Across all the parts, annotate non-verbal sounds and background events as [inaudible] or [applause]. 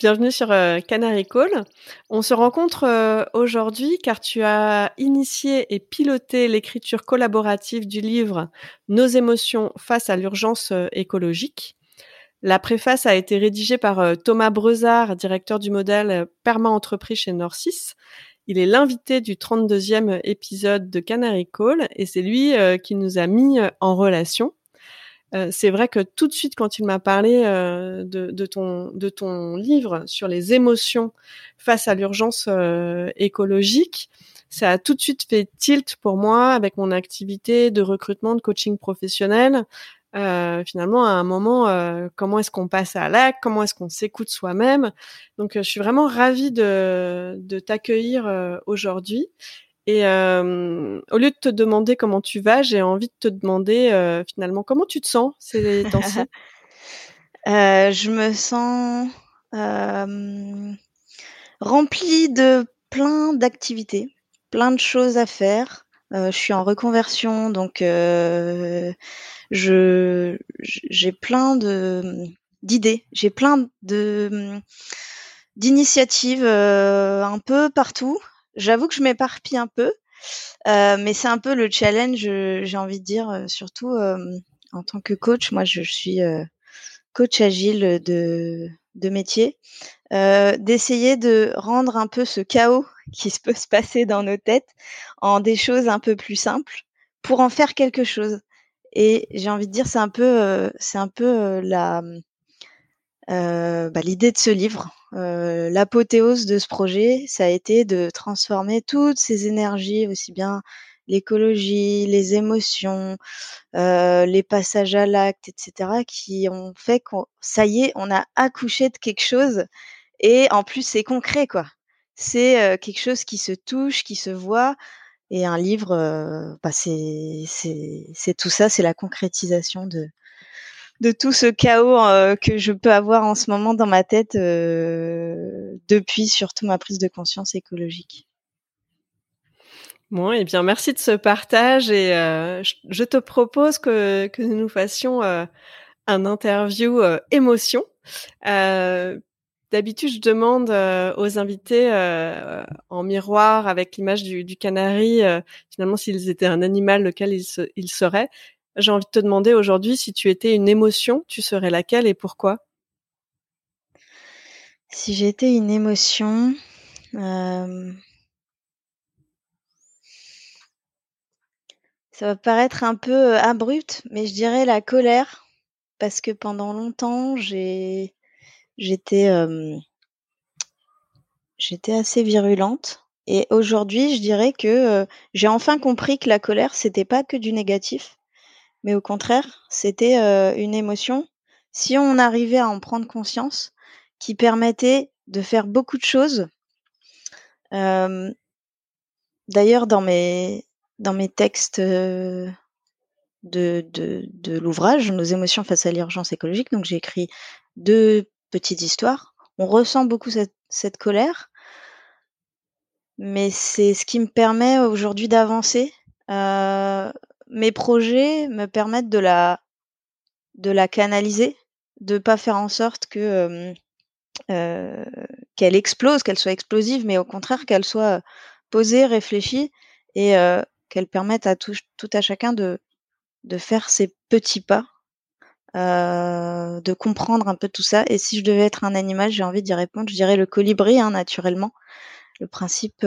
Bienvenue sur euh, Canary Call. On se rencontre euh, aujourd'hui car tu as initié et piloté l'écriture collaborative du livre Nos émotions face à l'urgence euh, écologique. La préface a été rédigée par Thomas Brezard, directeur du modèle Perma Entreprise chez Norcis. Il est l'invité du 32e épisode de Canary Call et c'est lui qui nous a mis en relation. Euh, c'est vrai que tout de suite, quand il m'a parlé euh, de, ton, de ton livre sur les émotions face à l'urgence euh, écologique, ça a tout de suite fait tilt pour moi avec mon activité de recrutement de coaching professionnel. finalement, à un moment, comment est-ce qu'on passe à l'acte? Comment est-ce qu'on s'écoute soi-même? Donc, je suis vraiment ravie de, de t'accueillir aujourd'hui. Et euh, au lieu de te demander comment tu vas, j'ai envie de te demander euh, finalement comment tu te sens ces [laughs] temps-ci? euh, je me sens remplie de plein d'activités, plein de choses à faire. je suis en reconversion, donc je j'ai plein de d'idées, j'ai plein de d'initiatives un peu partout J'avoue que je m'éparpille un peu, euh, mais c'est un peu le challenge, j'ai envie de dire, euh, surtout euh, en tant que coach. Moi, je, suis coach agile de, de métier, d'essayer de rendre un peu ce chaos [laughs] qui se peut se passer dans nos têtes en des choses un peu plus simples pour en faire quelque chose. Et j'ai envie de dire, c'est un peu, c'est un peu la bah, l'idée de ce livre euh, l'apothéose de ce projet, ça a été de transformer toutes ces énergies, aussi bien l'écologie, les émotions, euh, les passages à l'acte, etc., qui ont fait qu'on, ça y est, on a accouché de quelque chose. Et en plus, c'est concret, quoi. C'est euh, quelque chose qui se touche, qui se voit. Et un livre, bah, c'est, c'est, c'est tout ça, c'est la concrétisation de, de tout ce chaos euh, que je peux avoir en ce moment dans ma tête euh, depuis surtout ma prise de conscience écologique. Bon, eh bien merci de ce partage et euh, je, te propose que, que nous fassions un interview émotion. D'habitude, je demande aux invités en miroir avec l'image du, du, canari, finalement s'ils étaient un animal lequel ils, se, ils seraient. J'ai envie de te demander aujourd'hui si tu étais une émotion, tu serais laquelle et pourquoi? Si j'étais une émotion, euh, ça va paraître un peu euh, abrupt, mais je dirais la colère, parce que pendant longtemps, euh, j'étais assez virulente. Et aujourd'hui, je dirais que j'ai enfin compris que la colère, c'était pas que du négatif, mais au contraire, c'était une émotion, si on arrivait à en prendre conscience, qui permettait de faire beaucoup de choses. D'ailleurs, dans mes, dans mes textes de, de, l'ouvrage, Nos émotions face à l'urgence écologique, donc j'ai écrit deux petites histoires. On ressent beaucoup cette, cette colère, mais c'est ce qui me permet aujourd'hui d'avancer. Euh, mes projets me permettent de la de la canaliser, de pas faire en sorte que qu'elle explose, qu'elle soit explosive, mais au contraire qu'elle soit posée, réfléchie et qu'elle permette à tout, tout, à chacun de de faire ses petits pas de comprendre un peu tout ça. Et si je devais être un animal, j'ai envie d'y répondre, je dirais le colibri, hein, naturellement. Le principe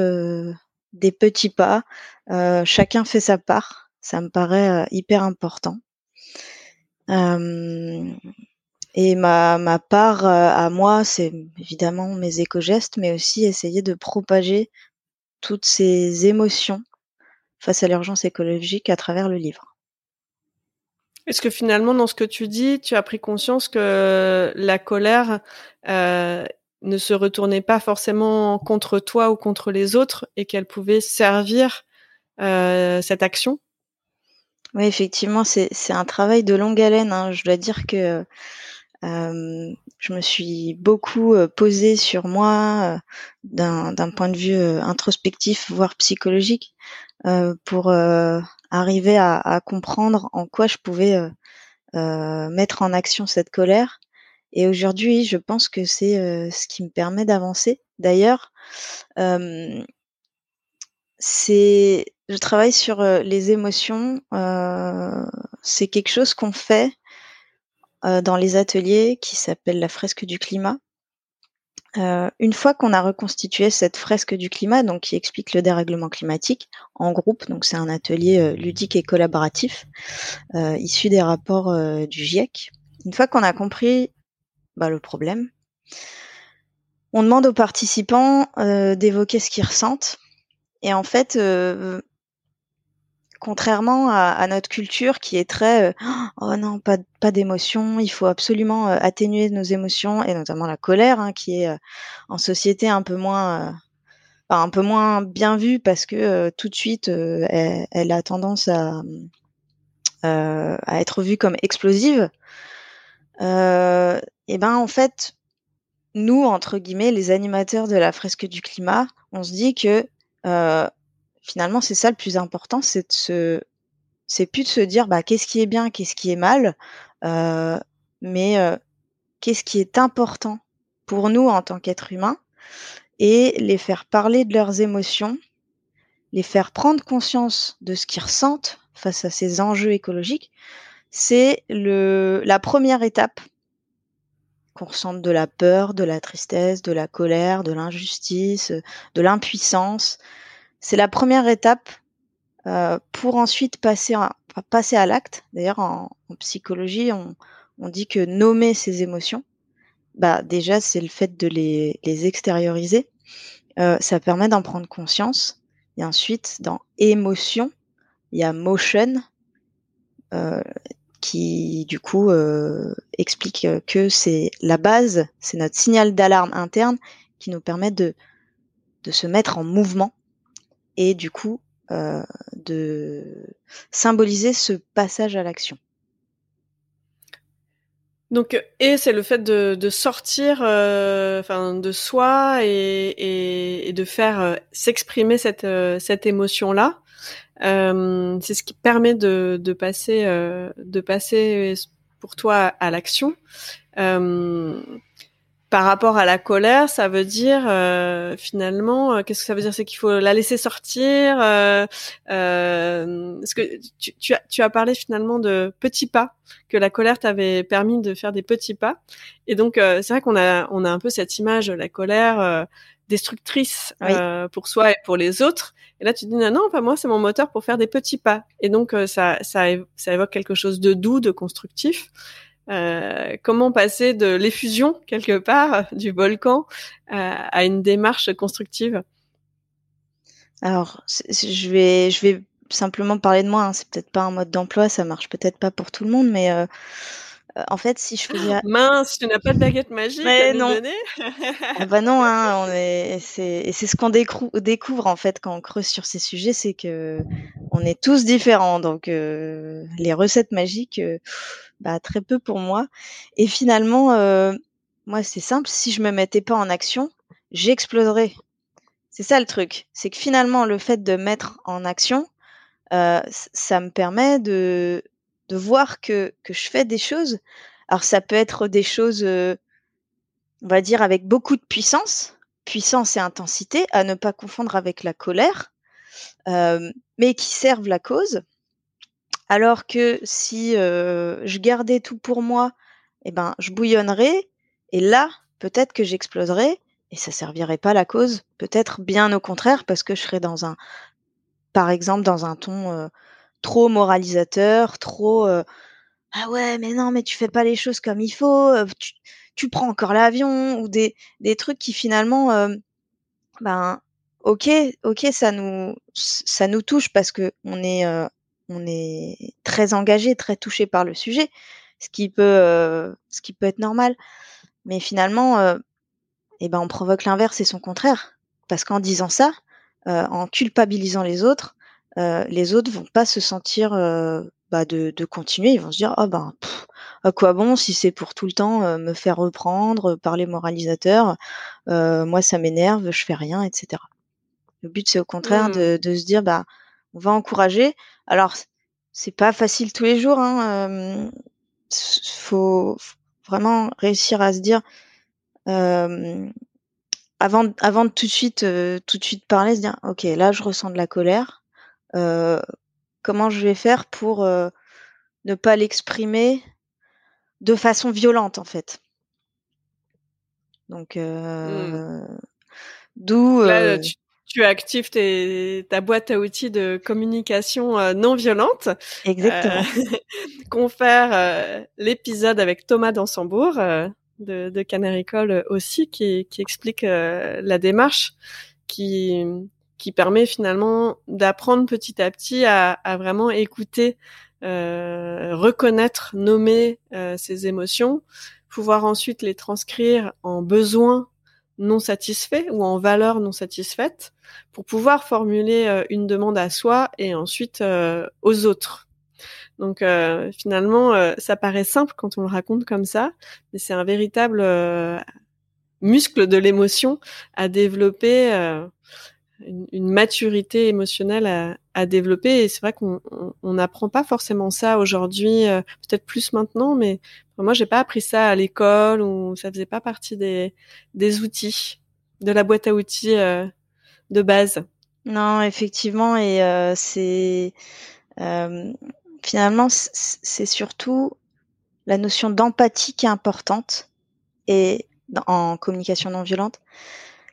des petits pas, chacun fait sa part. Ça me paraît hyper important. et ma, ma part à moi, c'est évidemment mes éco-gestes, mais aussi essayer de propager toutes ces émotions face à l'urgence écologique à travers le livre. Est-ce que finalement, dans ce que tu dis, tu as pris conscience que la colère ne se retournait pas forcément contre toi ou contre les autres et qu'elle pouvait servir cette action? Oui, effectivement, c'est un travail de longue haleine. Hein. Je dois dire que je me suis beaucoup posée sur moi d'un point de vue introspectif, voire psychologique, pour arriver à, à, comprendre en quoi je pouvais mettre en action cette colère et aujourd'hui, je pense que c'est ce qui me permet d'avancer. D'ailleurs, c'est, je travaille sur les émotions. c'est quelque chose qu'on fait dans les ateliers qui s'appelle la fresque du climat. une fois qu'on a reconstitué cette fresque du climat, donc qui explique le dérèglement climatique en groupe, donc c'est un atelier ludique et collaboratif issu des rapports du GIEC. Une fois qu'on a compris bah, le problème. On demande aux participants euh, d'évoquer ce qu'ils ressentent. Et en fait, euh, contrairement à, notre culture qui est très euh, oh non pas pas d'émotion, il faut absolument atténuer nos émotions et notamment la colère hein, qui est en société un peu moins un peu moins bien vue parce que tout de suite elle, a tendance à à être vue comme explosive. Euh, et ben en fait, nous entre guillemets, les animateurs de la fresque du climat, on se dit que euh, finalement c'est ça le plus important, c'est de se, c'est plus de se dire bah qu'est-ce qui est bien, qu'est-ce qui est mal, euh, mais euh, qu'est-ce qui est important pour nous en tant qu'êtres humains et les faire parler de leurs émotions, les faire prendre conscience de ce qu'ils ressentent face à ces enjeux écologiques, c'est le la première étape qu'on ressente de la peur, de la tristesse, de la colère, de l'injustice, de l'impuissance. C'est la première étape euh, pour ensuite passer à, passer à l'acte. D'ailleurs, en, psychologie, on, on, dit que nommer ses émotions, bah déjà, c'est le fait de les, les extérioriser. Euh, ça permet d'en prendre conscience. Et ensuite, dans émotion, il y a motion. Euh, qui du coup explique que c'est la base, c'est notre signal d'alarme interne qui nous permet de, de se mettre en mouvement et du coup euh, de symboliser ce passage à l'action. Donc, et c'est le fait de, de sortir, euh, enfin, de soi et, et, et de faire euh, s'exprimer cette, euh, cette émotion-là. Euh, c'est ce qui permet de, de passer, de passer pour toi à l'action. Euh, par rapport à la colère, ça veut dire euh, finalement, euh, qu'est-ce que ça veut dire? C'est qu'il faut la laisser sortir. Euh, euh, ce que tu, tu, as, tu as parlé finalement de petits pas, que la colère t'avait permis de faire des petits pas. Et donc c'est vrai qu'on a on a un peu cette image, la colère destructrice pour soi et pour les autres. Et là tu te dis non non, pas moi, c'est mon moteur pour faire des petits pas. Et donc ça ça ça évoque quelque chose de doux, de constructif. Euh, comment passer de l'effusion quelque part [laughs] du volcan euh, à une démarche constructive? Alors, je vais, je vais simplement parler de moi. Hein. C'est peut-être pas un mode d'emploi, ça marche peut-être pas pour tout le monde, mais euh, en fait, si je faisais mince, tu n'as pas de baguette magique à nous donner? Ah bah non, hein, [laughs] on est, c'est, c'est ce qu'on découvre en fait quand on creuse sur ces sujets, c'est que on est tous différents, donc les recettes magiques bah, très peu pour moi. Et finalement, moi, c'est simple, si je me mettais pas en action, j'exploserais. C'est ça le truc. C'est que finalement, le fait de mettre en action, ça me permet de, voir que, que je fais des choses. Alors, ça peut être des choses, on va dire, avec beaucoup de puissance, puissance et intensité, à ne pas confondre avec la colère, mais qui servent la cause Alors que si je gardais tout pour moi, eh ben, je bouillonnerais et là, peut-être que j'exploserais et ça servirait pas la cause. Peut-être bien au contraire parce que je serais dans un, par exemple, dans un ton trop moralisateur, trop ah ouais, mais non, mais tu fais pas les choses comme il faut, tu, prends encore l'avion ou des, des trucs qui finalement, ben, ok, ok, ça nous, ça nous touche parce que on est, on est très engagé, très touché par le sujet, ce qui peut, ce qui peut être normal. Mais finalement, eh ben, on provoque l'inverse et son contraire. Parce qu'en disant ça, en culpabilisant les autres, les autres vont pas se sentir bah, de, continuer. Ils vont se dire, ah ben, à quoi bon si c'est pour tout le temps me faire reprendre par les moralisateurs, moi ça m'énerve, je fais rien, etc. Le but c'est au contraire mmh. de, de, se dire, bah, on va encourager. Alors, c'est pas facile tous les jours. Hein, faut vraiment réussir à se dire avant, avant de tout de suite, tout de suite parler, se dire, ok, là je ressens de la colère. comment je vais faire pour ne pas l'exprimer de façon violente en fait? Donc, mmh. d'où tu actives ta boîte à outils de communication euh, non violente. Exactement. Euh, [laughs] confère euh, l'épisode avec Thomas Dansembourg de, de Canary Call aussi, qui, qui explique la démarche qui qui permet finalement d'apprendre petit à petit à, à vraiment écouter, reconnaître, nommer ses émotions, pouvoir ensuite les transcrire en besoins non satisfaits ou en valeurs non satisfaites pour pouvoir formuler euh, une demande à soi et ensuite euh, aux autres. Donc euh, finalement, ça paraît simple quand on le raconte comme ça, mais c'est un véritable muscle de l'émotion à développer, une, maturité émotionnelle à, à développer. Et c'est vrai qu'on n'apprend pas forcément ça aujourd'hui, peut-être plus maintenant, mais moi j'ai pas appris ça à l'école ou ça faisait pas partie des, des outils, de la boîte à outils de base. Non, effectivement, et euh, c'est euh, finalement c'est surtout la notion d'empathie qui est importante et en communication non violente.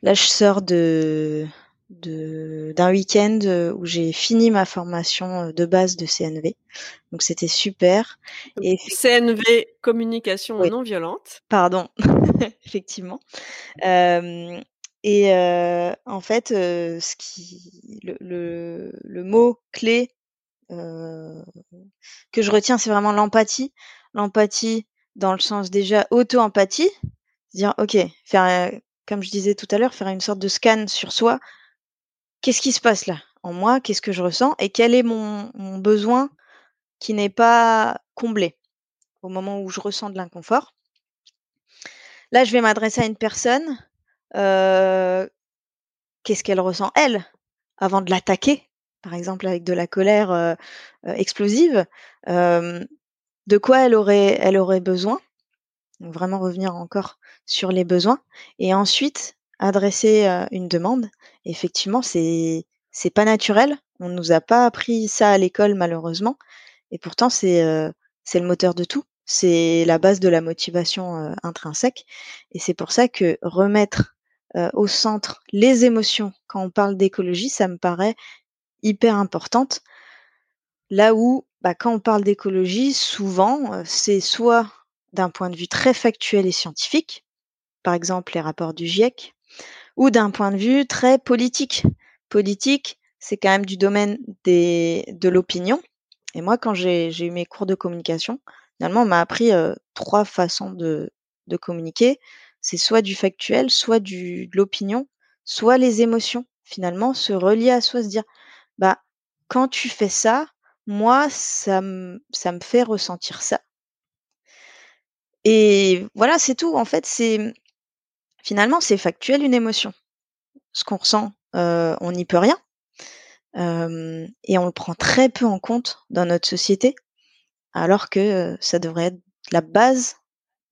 Là, je sors de d'un week-end où j'ai fini ma formation de base de CNV. Donc c'était super. Et CNV communication non violente. Pardon, [laughs] effectivement. Euh, et en fait, ce qui, le, le, mot clé que je retiens, c'est vraiment l'empathie. L'empathie dans le sens déjà auto-empathie, dire ok, faire comme je disais tout à l'heure, faire une sorte de scan sur soi. Qu'est-ce qui se passe là en moi Qu'est-ce que je ressens Et quel est mon, besoin qui n'est pas comblé au moment où je ressens de l'inconfort Là, je vais m'adresser à une personne qu'est-ce qu'elle ressent elle avant de l'attaquer, par exemple avec de la colère explosive, de quoi elle aurait, elle aurait besoin? Donc vraiment revenir encore sur les besoins et ensuite adresser une demande. Effectivement, c'est c'est pas naturel. On nous a pas appris ça à l'école malheureusement, et pourtant c'est c'est le moteur de tout. C'est la base de la motivation intrinsèque, et c'est pour ça que remettre euh, au centre les émotions quand on parle d'écologie, ça me paraît hyper importante. Là où, bah, quand on parle d'écologie, souvent, euh, c'est soit d'un point de vue très factuel et scientifique, par exemple les rapports du GIEC, ou d'un point de vue très politique. Politique, c'est quand même du domaine de l'opinion. Et moi, quand j'ai eu mes cours de communication, finalement, on m'a appris euh, trois façons de, communiquer c'est soit du factuel, soit de l'opinion, soit les émotions. Finalement, se relier à soi, se dire, bah, quand tu fais ça, moi, ça ça me fait ressentir ça. Et voilà, c'est tout. En fait, c'est finalement, c'est factuel une émotion. Ce qu'on ressent, euh, on n'y peut rien. Et on le prend très peu en compte dans notre société, alors que euh, ça devrait être la base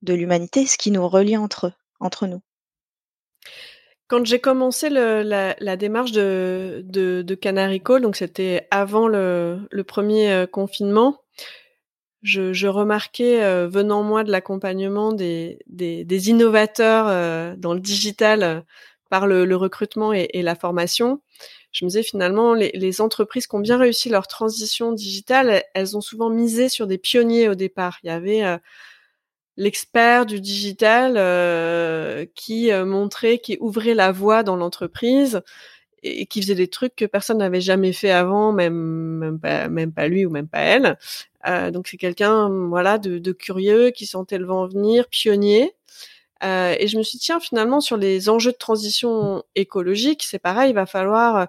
de l'humanité, ce qui nous relie entre, entre nous. Quand j'ai commencé la, démarche de, Call, donc c'était avant le, le premier euh, confinement, je, je remarquais, euh, venant moi de l'accompagnement des, des, des, innovateurs euh, dans le digital euh, par le, le recrutement et, et, la formation, je me disais finalement, les, les, entreprises qui ont bien réussi leur transition digitale, elles ont souvent misé sur des pionniers au départ. Il y avait l'expert du digital euh, qui euh, montrait, qui ouvrait la voie dans l'entreprise et qui faisait des trucs que personne n'avait jamais fait avant, même même pas, même pas lui ou même pas elle. Euh, donc c'est quelqu'un voilà de, de, curieux qui sentait le vent venir, pionnier. Euh, et je me suis dit tiens finalement sur les enjeux de transition écologique c'est pareil, il va falloir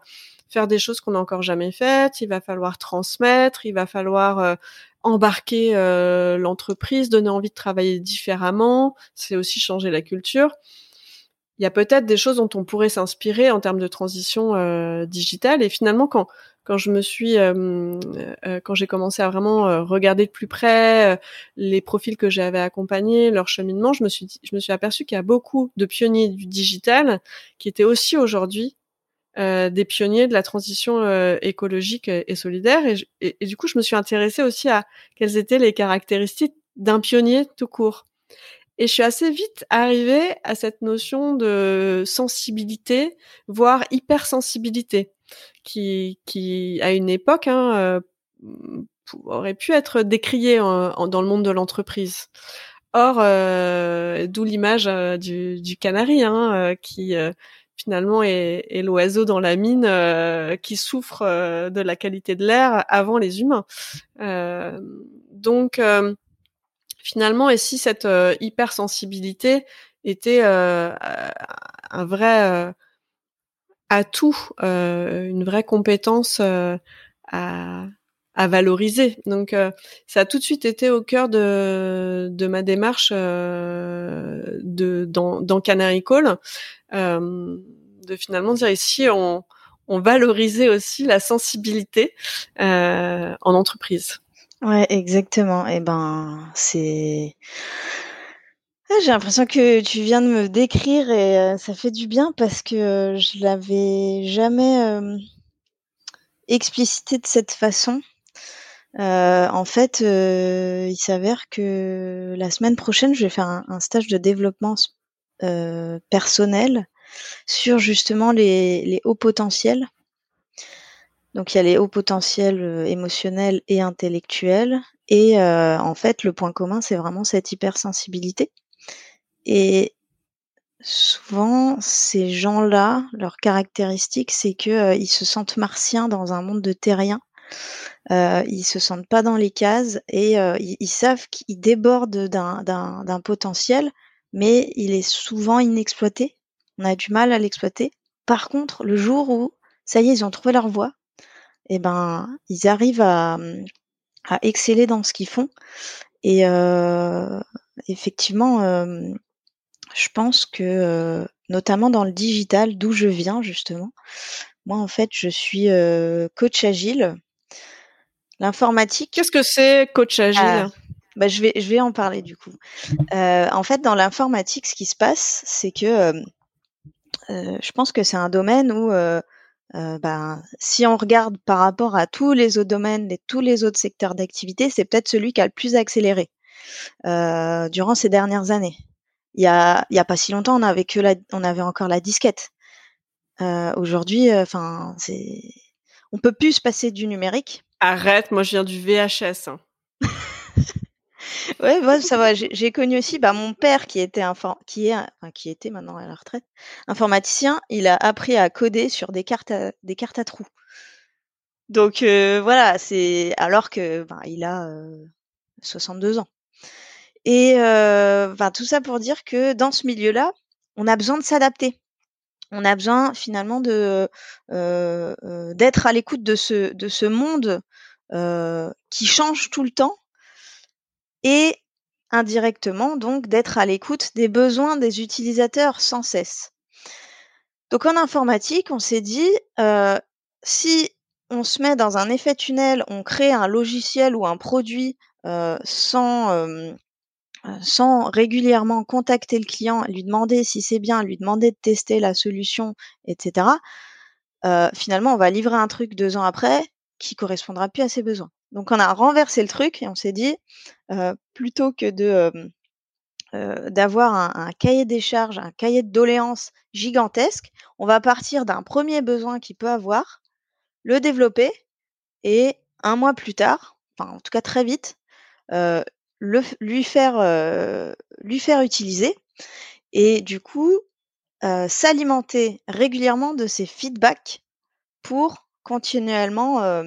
faire des choses qu'on n'a encore jamais faites, il va falloir transmettre, il va falloir embarquer euh, l'entreprise, donner envie de travailler différemment, c'est aussi changer la culture. Il y a peut-être des choses dont on pourrait s'inspirer en termes de transition euh, digitale. Et finalement, quand quand je me suis, euh, euh quand j'ai commencé à vraiment euh, regarder de plus près euh, les profils que j'avais accompagnés, leur cheminement, je me suis, je me suis aperçu qu'il y a beaucoup de pionniers du digital qui étaient aussi aujourd'hui euh, des pionniers de la transition euh, écologique et, solidaire. Et, du coup, je me suis intéressée aussi à quelles étaient les caractéristiques d'un pionnier tout court. Et je suis assez vite arrivée à cette notion de sensibilité, voire hypersensibilité, qui, qui à une époque hein, euh, aurait pu être décriée dans le monde de l'entreprise. Or, euh, d'où l'image du, du, canari, hein, qui finalement est, l'oiseau dans la mine euh, qui souffre euh, de la qualité de l'air avant les humains. Euh, donc finalement, et si cette hypersensibilité était un vrai atout, une vraie compétence à, à valoriser. Donc ça a tout de suite été au cœur de, ma démarche de dans, dans Canary Call euh, de finalement dire ici on, valorisait aussi la sensibilité euh, en entreprise. Ouais, exactement. Eh ben, c'est. Ah, j'ai l'impression que tu viens de me décrire et euh, ça fait du bien parce que je l'avais jamais euh, explicité de cette façon. Euh, en fait, euh, il s'avère que la semaine prochaine, je vais faire un, stage de développement euh, personnel sur justement les, hauts potentiels. Donc il y a les hauts potentiels euh, émotionnels et intellectuels. Et euh, en fait, le point commun, c'est vraiment cette hypersensibilité. Et souvent, ces gens-là, leur caractéristique, c'est que euh, se sentent martiens dans un monde de terriens. Euh, ils se sentent pas dans les cases et euh, ils, ils, savent qu'ils débordent d'un potentiel, mais il est souvent inexploité. On a du mal à l'exploiter. Par contre, le jour où ça y est, ils ont trouvé leur voie, et eh ben, ils arrivent à, à exceller dans ce qu'ils font. Et euh, effectivement, euh, je pense que, notamment dans le digital, d'où je viens justement, moi en fait, je suis coach agile. L'informatique. Qu'est-ce que c'est coach agile? ah. Bah, je vais, je vais en parler du coup. Euh, en fait, dans l'informatique, ce qui se passe, c'est que euh, euh, je pense que c'est un domaine où, ben, si on regarde par rapport à tous les autres domaines et tous les autres secteurs d'activité, c'est peut-être celui qui a le plus accéléré durant ces dernières années. Il y a, il y a pas si longtemps, on avait que la, on avait encore la disquette. Aujourd'hui, enfin, c'est, on peut plus se passer du numérique. Arrête, moi je viens du VHS. Hein. [laughs] Ouais, bah, ça va. J'ai connu aussi bah, mon père qui était qui est enfin, qui était maintenant à la retraite, informaticien. Il a appris à coder sur des cartes à, des cartes à trous. Donc euh, voilà, c'est alors que ben, il a euh, 62 ans. Et euh, tout ça pour dire que dans ce milieu-là, on a besoin de s'adapter. On a besoin finalement de euh, euh, d'être à l'écoute de ce de ce monde qui change tout le temps et indirectement donc d'être à l'écoute des besoins des utilisateurs sans cesse. Donc en informatique, on s'est dit, si on se met dans un effet tunnel, on crée un logiciel ou un produit sans, sans régulièrement contacter le client, lui demander si c'est bien, lui demander de tester la solution, etc., finalement, on va livrer un truc deux ans après qui correspondra plus à ses besoins. Donc, on a renversé le truc et on s'est dit, plutôt que de d'avoir un, cahier des charges, un cahier de doléances gigantesque, on va partir d'un premier besoin qu'il peut avoir, le développer et un mois plus tard, enfin en tout cas très vite, lui, faire, lui faire utiliser et du coup s'alimenter régulièrement de ces feedbacks pour continuellement,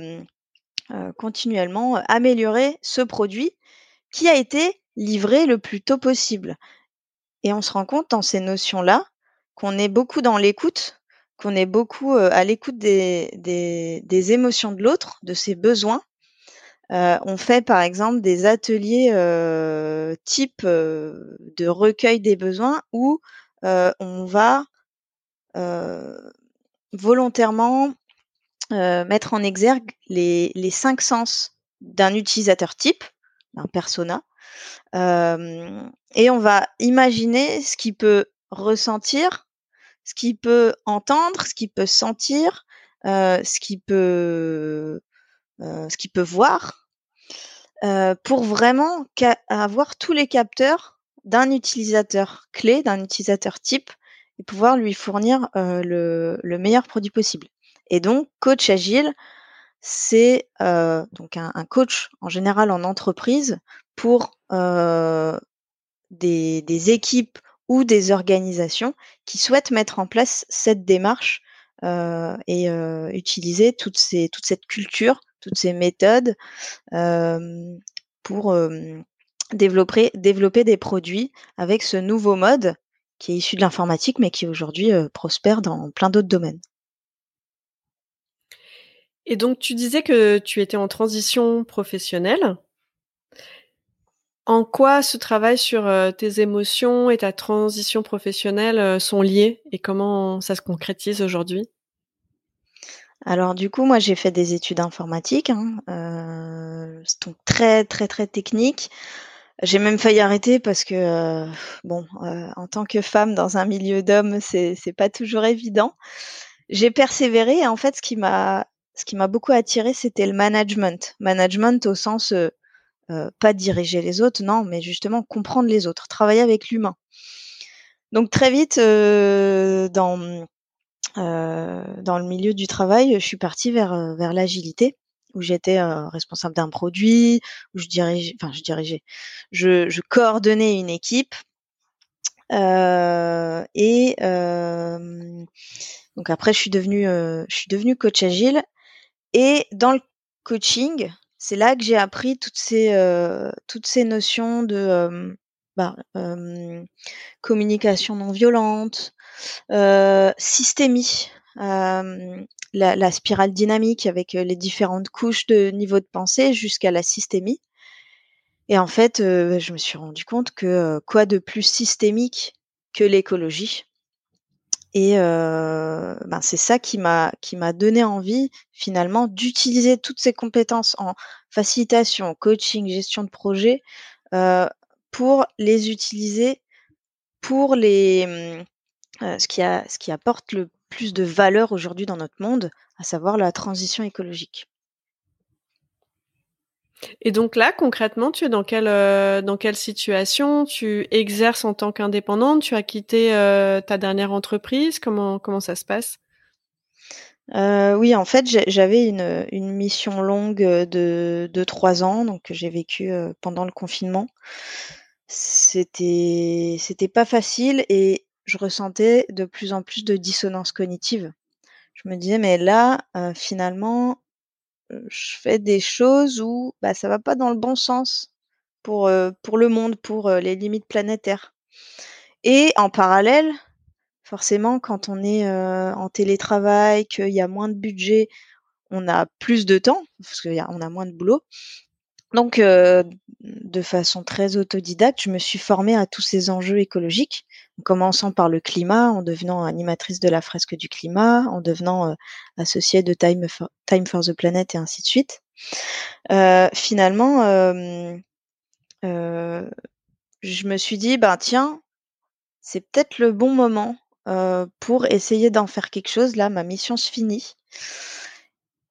continuellement améliorer ce produit qui a été livré le plus tôt possible. Et on se rend compte dans ces notions-là qu'on est beaucoup dans l'écoute, qu'on est beaucoup à l'écoute des, des, émotions de l'autre, de ses besoins. On fait par exemple des ateliers type de recueil des besoins où on va volontairement mettre en exergue les, les cinq sens d'un utilisateur type, d'un persona, et on va imaginer ce qu'il peut ressentir, ce qu'il peut entendre, ce qu'il peut sentir, ce qu'il peut, ce qu'il peut voir, pour vraiment avoir tous les capteurs d'un utilisateur clé, d'un utilisateur type, et pouvoir lui fournir le, le, meilleur produit possible. Et donc, coach agile, c'est donc un, coach en général en entreprise pour des, des, équipes ou des organisations qui souhaitent mettre en place cette démarche et utiliser ces, toute cette culture, toutes ces méthodes pour développer, développer des produits avec ce nouveau mode qui est issu de l'informatique mais qui aujourd'hui prospère dans plein d'autres domaines. Et donc tu disais que tu étais en transition professionnelle. En quoi ce travail sur tes émotions et ta transition professionnelle sont liés et comment ça se concrétise aujourd'hui? Alors du coup, moi j'ai fait des études informatiques, hein, donc très très très technique. J'ai même failli arrêter parce que bon, en tant que femme dans un milieu d'hommes, c'est c'est pas toujours évident. J'ai persévéré et en fait, ce qui m'a ce qui m'a beaucoup attiré, c'était le management. Management au sens euh, pas diriger les autres, non, mais justement comprendre les autres, travailler avec l'humain. Donc très vite euh, dans euh, dans le milieu du travail, je suis partie vers vers l'agilité où j'étais responsable d'un produit, où je dirigeais, enfin je dirigeais, je, je coordonnais une équipe et donc après je suis devenue je suis devenue coach agile et dans le coaching c'est là que j'ai appris toutes ces, euh, toutes ces notions de euh, bah, communication non violente, euh, systémie, la, spirale dynamique avec les différentes couches de niveau de pensée jusqu'à la systémie. Et en fait, je me suis rendu compte que quoi de plus systémique que l'écologie et ben c'est ça qui m'a qui m'a donné envie finalement d'utiliser toutes ces compétences en facilitation, coaching, gestion de projet pour les utiliser pour les mmh, ce qui a ce qui apporte le plus de valeur aujourd'hui dans notre monde, à savoir la transition écologique. Et donc là, concrètement, tu es dans quelle euh, dans quelle situation? Tu exerces en tant qu'indépendante? Tu as quitté euh, ta dernière entreprise? Comment comment ça se passe? Euh, Oui, en fait, j'avais une, une mission longue de de trois ans, donc que j'ai vécu pendant le confinement. C'était c'était pas facile et je ressentais de plus en plus de dissonance cognitive. Je me disais mais là, finalement, je fais des choses où bah, ça va pas dans le bon sens pour, pour le monde, pour les limites planétaires. Et en parallèle, forcément, quand on est en télétravail, qu'il y a moins de budget, on a plus de temps, parce qu'on a moins de boulot. Donc, de façon très autodidacte, je me suis formée à tous ces enjeux écologiques, en commençant par le climat, en devenant animatrice de la fresque du climat, en devenant associée de Time for, the Planet et ainsi de suite. finalement, je me suis dit: «Ben, tiens, c'est peut-être le bon moment, pour essayer d'en faire quelque chose. Là, ma mission se finit».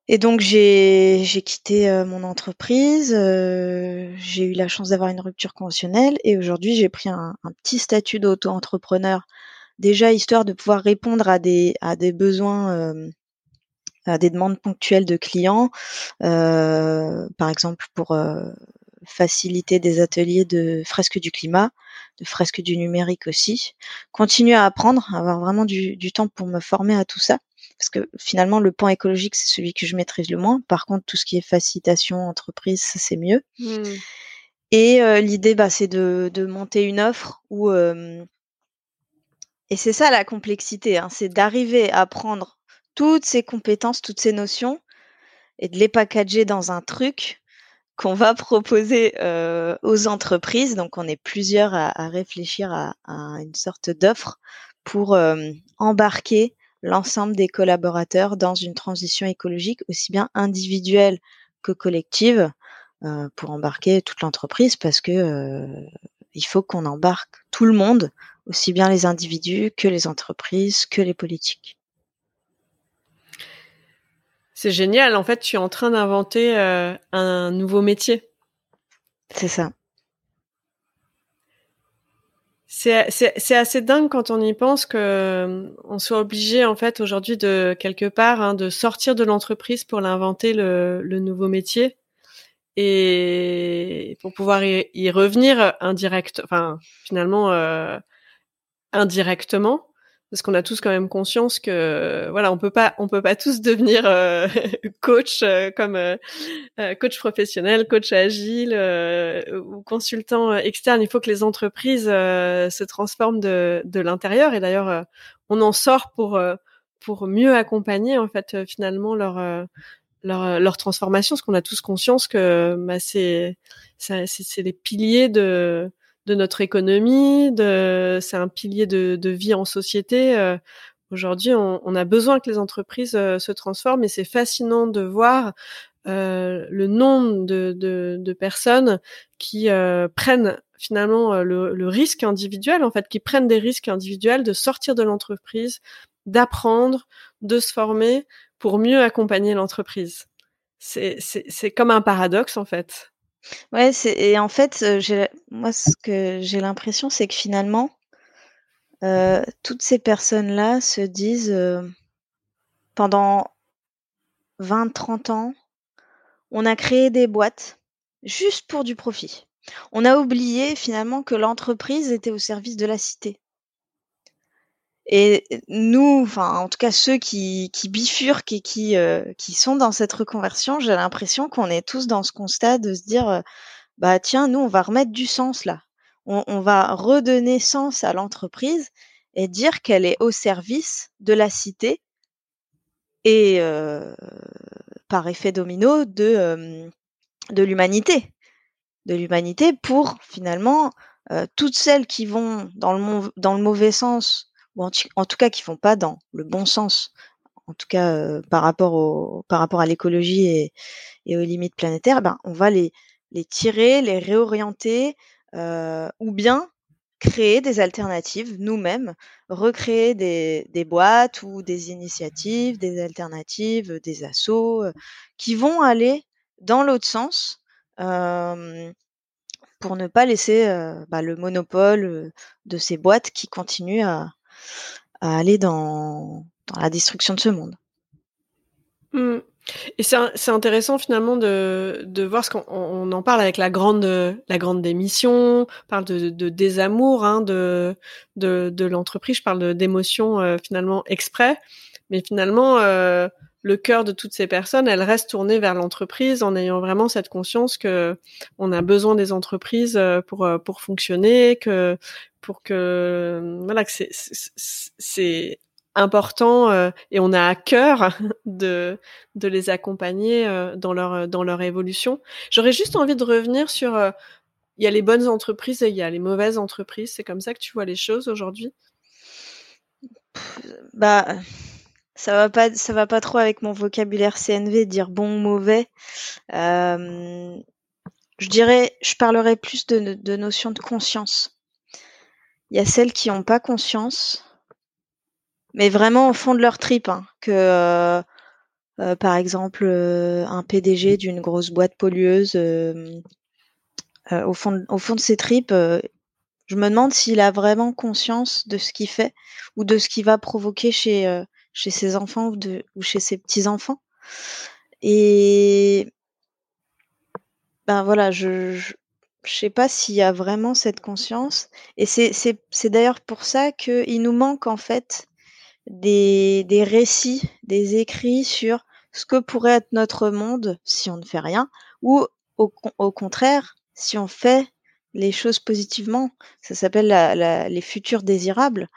Et donc j'ai quitté, heu, mon entreprise, heu, j'ai eu la chance d'avoir une rupture conventionnelle et aujourd'hui j'ai pris un un petit statut d'auto-entrepreneur, déjà histoire de pouvoir répondre à des à des besoins, hem, à des demandes ponctuelles de clients, heu, par exemple pour, heu, faciliter des ateliers de fresques du climat, de fresques du numérique aussi. Continuer à apprendre, avoir vraiment du du temps pour me former à tout ça parce que finalement le point écologique c'est celui que je maîtrise le moins. Par contre tout ce qui est facilitation entreprise, ça c'est mieux. Mmh. Et heu, l'idée, bah, c'est de de monter une offre où, et c'est ça la complexité, hein, c'est d'arriver à prendre toutes ces compétences, toutes ces notions et de les packager dans un truc qu'on va proposer, heu, aux entreprises. Donc on est plusieurs à à réfléchir à à une sorte d'offre pour, embarquer l'ensemble des collaborateurs dans une transition écologique aussi bien individuelle que collective, heu, pour embarquer toute l'entreprise parce que, heu, il faut qu'on embarque tout le monde, aussi bien les individus que les entreprises, que les politiques. C'est génial, en fait, tu es en train d'inventer, heu, un nouveau métier. C'est ça. C'est assez dingue quand on y pense que, on soit obligé en fait aujourd'hui de quelque part, hein, de sortir de l'entreprise pour l'inventer le le nouveau métier et pour pouvoir y y revenir indirect enfin finalement, heu, indirectement. Parce qu'on a tous quand même conscience que voilà, on peut pas on peut pas tous devenir, heu, [laughs] coach, heu, comme, heu heu, coach professionnel, coach agile, heu, ou consultant externe. Il faut que les entreprises, heu, se transforment de de l'intérieur et d'ailleurs, on en sort pour, pour mieux accompagner en fait, finalement leur, leur, leur transformation. Parce qu'on a tous conscience que, bah, c'est c'est les piliers de de notre économie, c'est un pilier de vie en société, heu, aujourd'hui on a besoin que les entreprises, heu, se transforment et c'est fascinant de voir, heu, le nombre de personnes qui, prennent finalement, le le risque individuel en fait, qui prennent des risques individuels de sortir de l'entreprise, d'apprendre, de se former pour mieux accompagner l'entreprise. C'est comme un paradoxe en fait. Ouais, et en fait, j'ai moi ce que j'ai l'impression, c'est que finalement heu, toutes ces personnes-là se disent, heu pendant 20-30 ans, on a créé des boîtes juste pour du profit. On a oublié finalement que l'entreprise était au service de la cité. Et nous, enfin en tout cas ceux qui bifurquent et qui, heu, qui sont dans cette reconversion, j'ai l'impression qu'on est tous dans ce constat de se dire, heu: «Bah tiens, nous on va remettre du sens là. On va redonner sens à l'entreprise et dire qu'elle est au service de la cité» et heu, par effet domino de, de l'humanité. De l'humanité pour finalement, toutes celles qui vont dans le dans le mauvais sens ou en tout cas qui vont pas dans le bon sens, en tout cas, heu, par rapport à l'écologie et aux limites planétaires, ben, on va les tirer, les réorienter, heu, ou bien créer des alternatives nous-mêmes, recréer des boîtes ou des initiatives, des alternatives, des assos, heu, qui vont aller dans l'autre sens, pour ne pas laisser, bah, le monopole, de ces boîtes qui continuent à à aller dans la destruction de ce monde. Mmh et c'est in c'est intéressant finalement de de voir ce qu'on on on en parle avec la grande, la grande démission, on parle de désamour, hein, de de l'entreprise. Je parle d'émotions, heu, finalement exprès, mais finalement, heu, le cœur de toutes ces personnes, elles restent tournées vers l'entreprise en ayant vraiment cette conscience qu'on a besoin des entreprises, heu, pour, pour fonctionner, que pour que voilà, que c'est important, heu et on a à cœur [laughs] de de les accompagner, heu, dans leur, heu, dans leur évolution. J'aurais juste envie de revenir sur, il y a les bonnes entreprises et il y a les mauvaises entreprises. C'est comme ça que tu vois les choses aujourd'hui? Bah, ça va pas ça va pas trop avec mon vocabulaire CNV dire bon mauvais. Je dirais, je parlerai plus de, de notion de conscience. Il y a celles qui n'ont pas conscience, mais vraiment au fond de leur trip, hein, que euh, euh, par exemple un PDG d'une grosse boîte pollueuse, au fond de, au fond de ses tripes, je me demande s'il a vraiment conscience de ce qu'il fait ou de ce qu'il va provoquer chez chez ses enfants ou, de, ou chez ses petits enfants. Et ben voilà, je, je, sais pas s'il y a vraiment cette conscience. Et c'est, d'ailleurs pour ça qu'il nous manque en fait des, récits, des écrits sur ce que pourrait être notre monde si on ne fait rien, ou au, contraire, si on fait les choses positivement. Ça s'appelle les futurs désirables.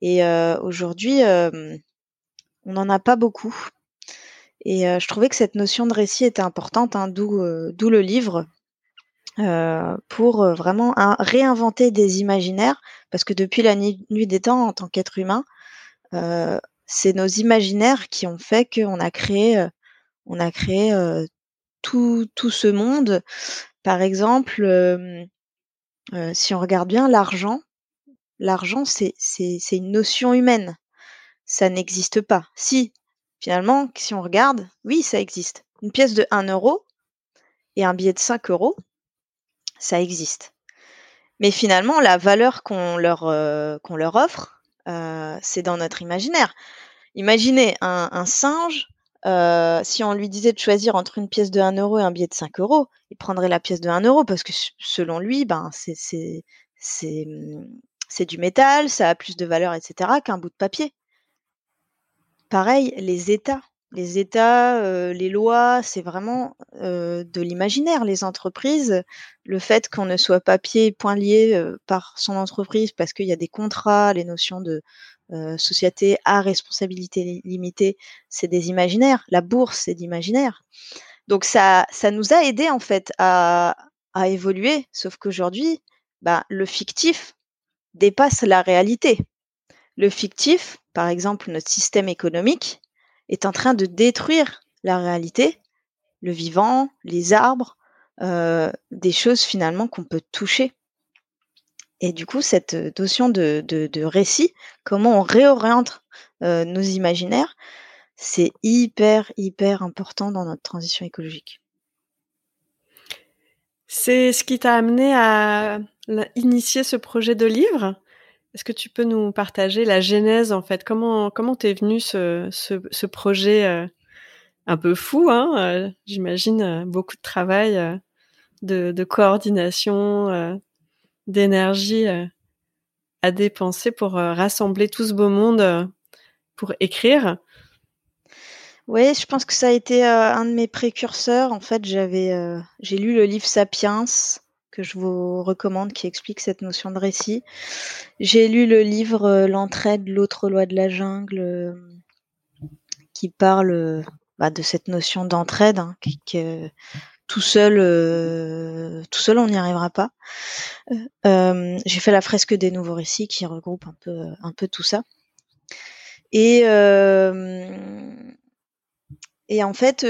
Et euh, aujourd'hui, on n'en a pas beaucoup. Et euh, je trouvais que cette notion de récit était importante, hein, euh, d'où le livre, euh, pour vraiment réinventer des imaginaires, parce que depuis la nuit, des temps, en tant qu'être humain, c'est nos imaginaires qui ont fait qu'on a créé, on a créé tout, tout ce monde. Par exemple, si on regarde bien l'argent, l'argent c'est une notion humaine. Ça n'existe pas. Si Finalement, si on regarde, oui, ça existe. Une pièce de 1 euro et un billet de 5 euros, ça existe. Mais finalement, la valeur qu'on leur, euh, leur offre, euh, c'est dans notre imaginaire. Imaginez un, singe, euh, si on lui disait de choisir entre une pièce de 1 euro et un billet de 5 euros, il prendrait la pièce de 1 euro parce que selon lui, ben, c'est, c'est du métal, ça a plus de valeur, etc., qu'un bout de papier. Pareil, les États. Les États, les lois, c'est vraiment de l'imaginaire. Les entreprises, le fait qu'on ne soit pas pied et point lié par son entreprise parce qu'il y a des contrats, les notions de société à responsabilité limitée, c'est des imaginaires. La bourse, c'est d'imaginaire. Donc ça, ça nous a aidé en fait à, à évoluer. Sauf qu'aujourd'hui, bah, le fictif dépasse la réalité. Le fictif, par exemple notre système économique, est en train de détruire la réalité, le vivant, les arbres, euh, des choses finalement qu'on peut toucher. Et du coup, cette notion de, récit, comment on réoriente euh, nos imaginaires, c'est hyper, hyper important dans notre transition écologique. C'est ce qui t'a amené à initier ce projet de livre? Est-ce que tu peux nous partager la genèse en fait? Comment comment t'es venu ce, ce, projet euh, un peu fou hein euh, J'imagine euh, beaucoup de travail, de, coordination, d'énergie à dépenser pour rassembler tout ce beau monde pour écrire? Oui, je pense que ça a été un de mes précurseurs. En fait, j'avais j'ai lu le livre Sapiens que je vous recommande qui explique cette notion de récit. J'ai lu le livre euh, L'entraide, l'autre loi de la jungle euh, qui parle euh, bah, de cette notion d'entraide, hein, que tout seul, tout seul, on n'y arrivera pas. J'ai fait la fresque des nouveaux récits qui regroupe un peu, un peu tout ça. Et et en fait,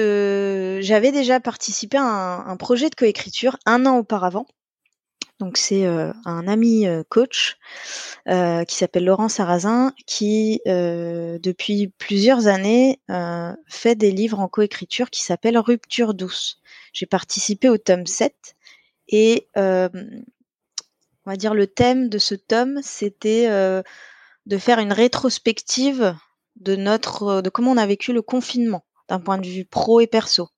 j'avais déjà participé à un, un projet de coécriture un an auparavant donc c'est euh, un ami euh, coach euh, qui s'appelle Laurent Sarrazin qui depuis plusieurs années fait des livres en coécriture qui s'appellent Rupture douce. J'ai participé au tome 7 et on va dire le thème de ce tome c'était de faire une rétrospective de notre de comment on a vécu le confinement d'un point de vue pro et perso.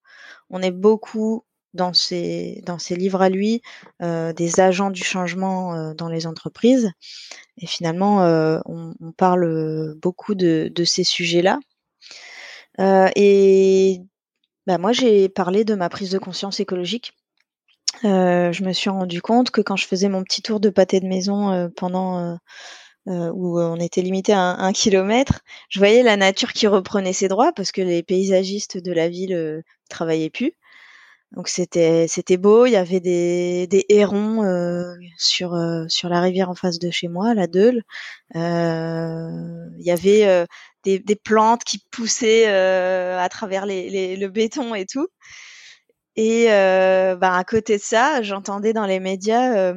On est beaucoup dans ses, dans ses livres à lui euh, des agents du changement euh, dans les entreprises. Et finalement, euh, on, on, parle beaucoup de, de ces sujets-là. et bah, moi, j'ai parlé de ma prise de conscience écologique. je me suis rendu compte que quand je faisais mon petit tour de pâté de maison pendant où on était limité à un, kilomètre, je voyais la nature qui reprenait ses droits parce que les paysagistes de la ville travaillaient plus. Donc c'était c'était beau. Il y avait des, hérons euh, sur euh, sur la rivière en face de chez moi, la Deule. Euh, il y avait des, plantes qui poussaient à travers le béton et tout. Et bah, à côté de ça, j'entendais dans les médias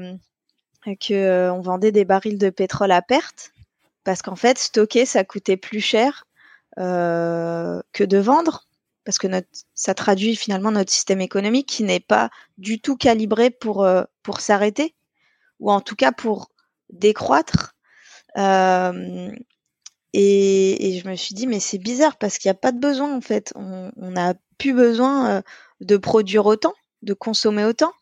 que on vendait des barils de pétrole à perte parce qu'en fait, stocker, ça coûtait plus cher que de vendre parce que notre, ça traduit finalement notre système économique qui n'est pas du tout calibré pour, pour s'arrêter ou en tout cas pour décroître. Euh, et, et, je me suis dit, mais c'est bizarre parce qu'il n'y a pas de besoin en fait. On n'a plus besoin euh, de produire autant, de consommer autant.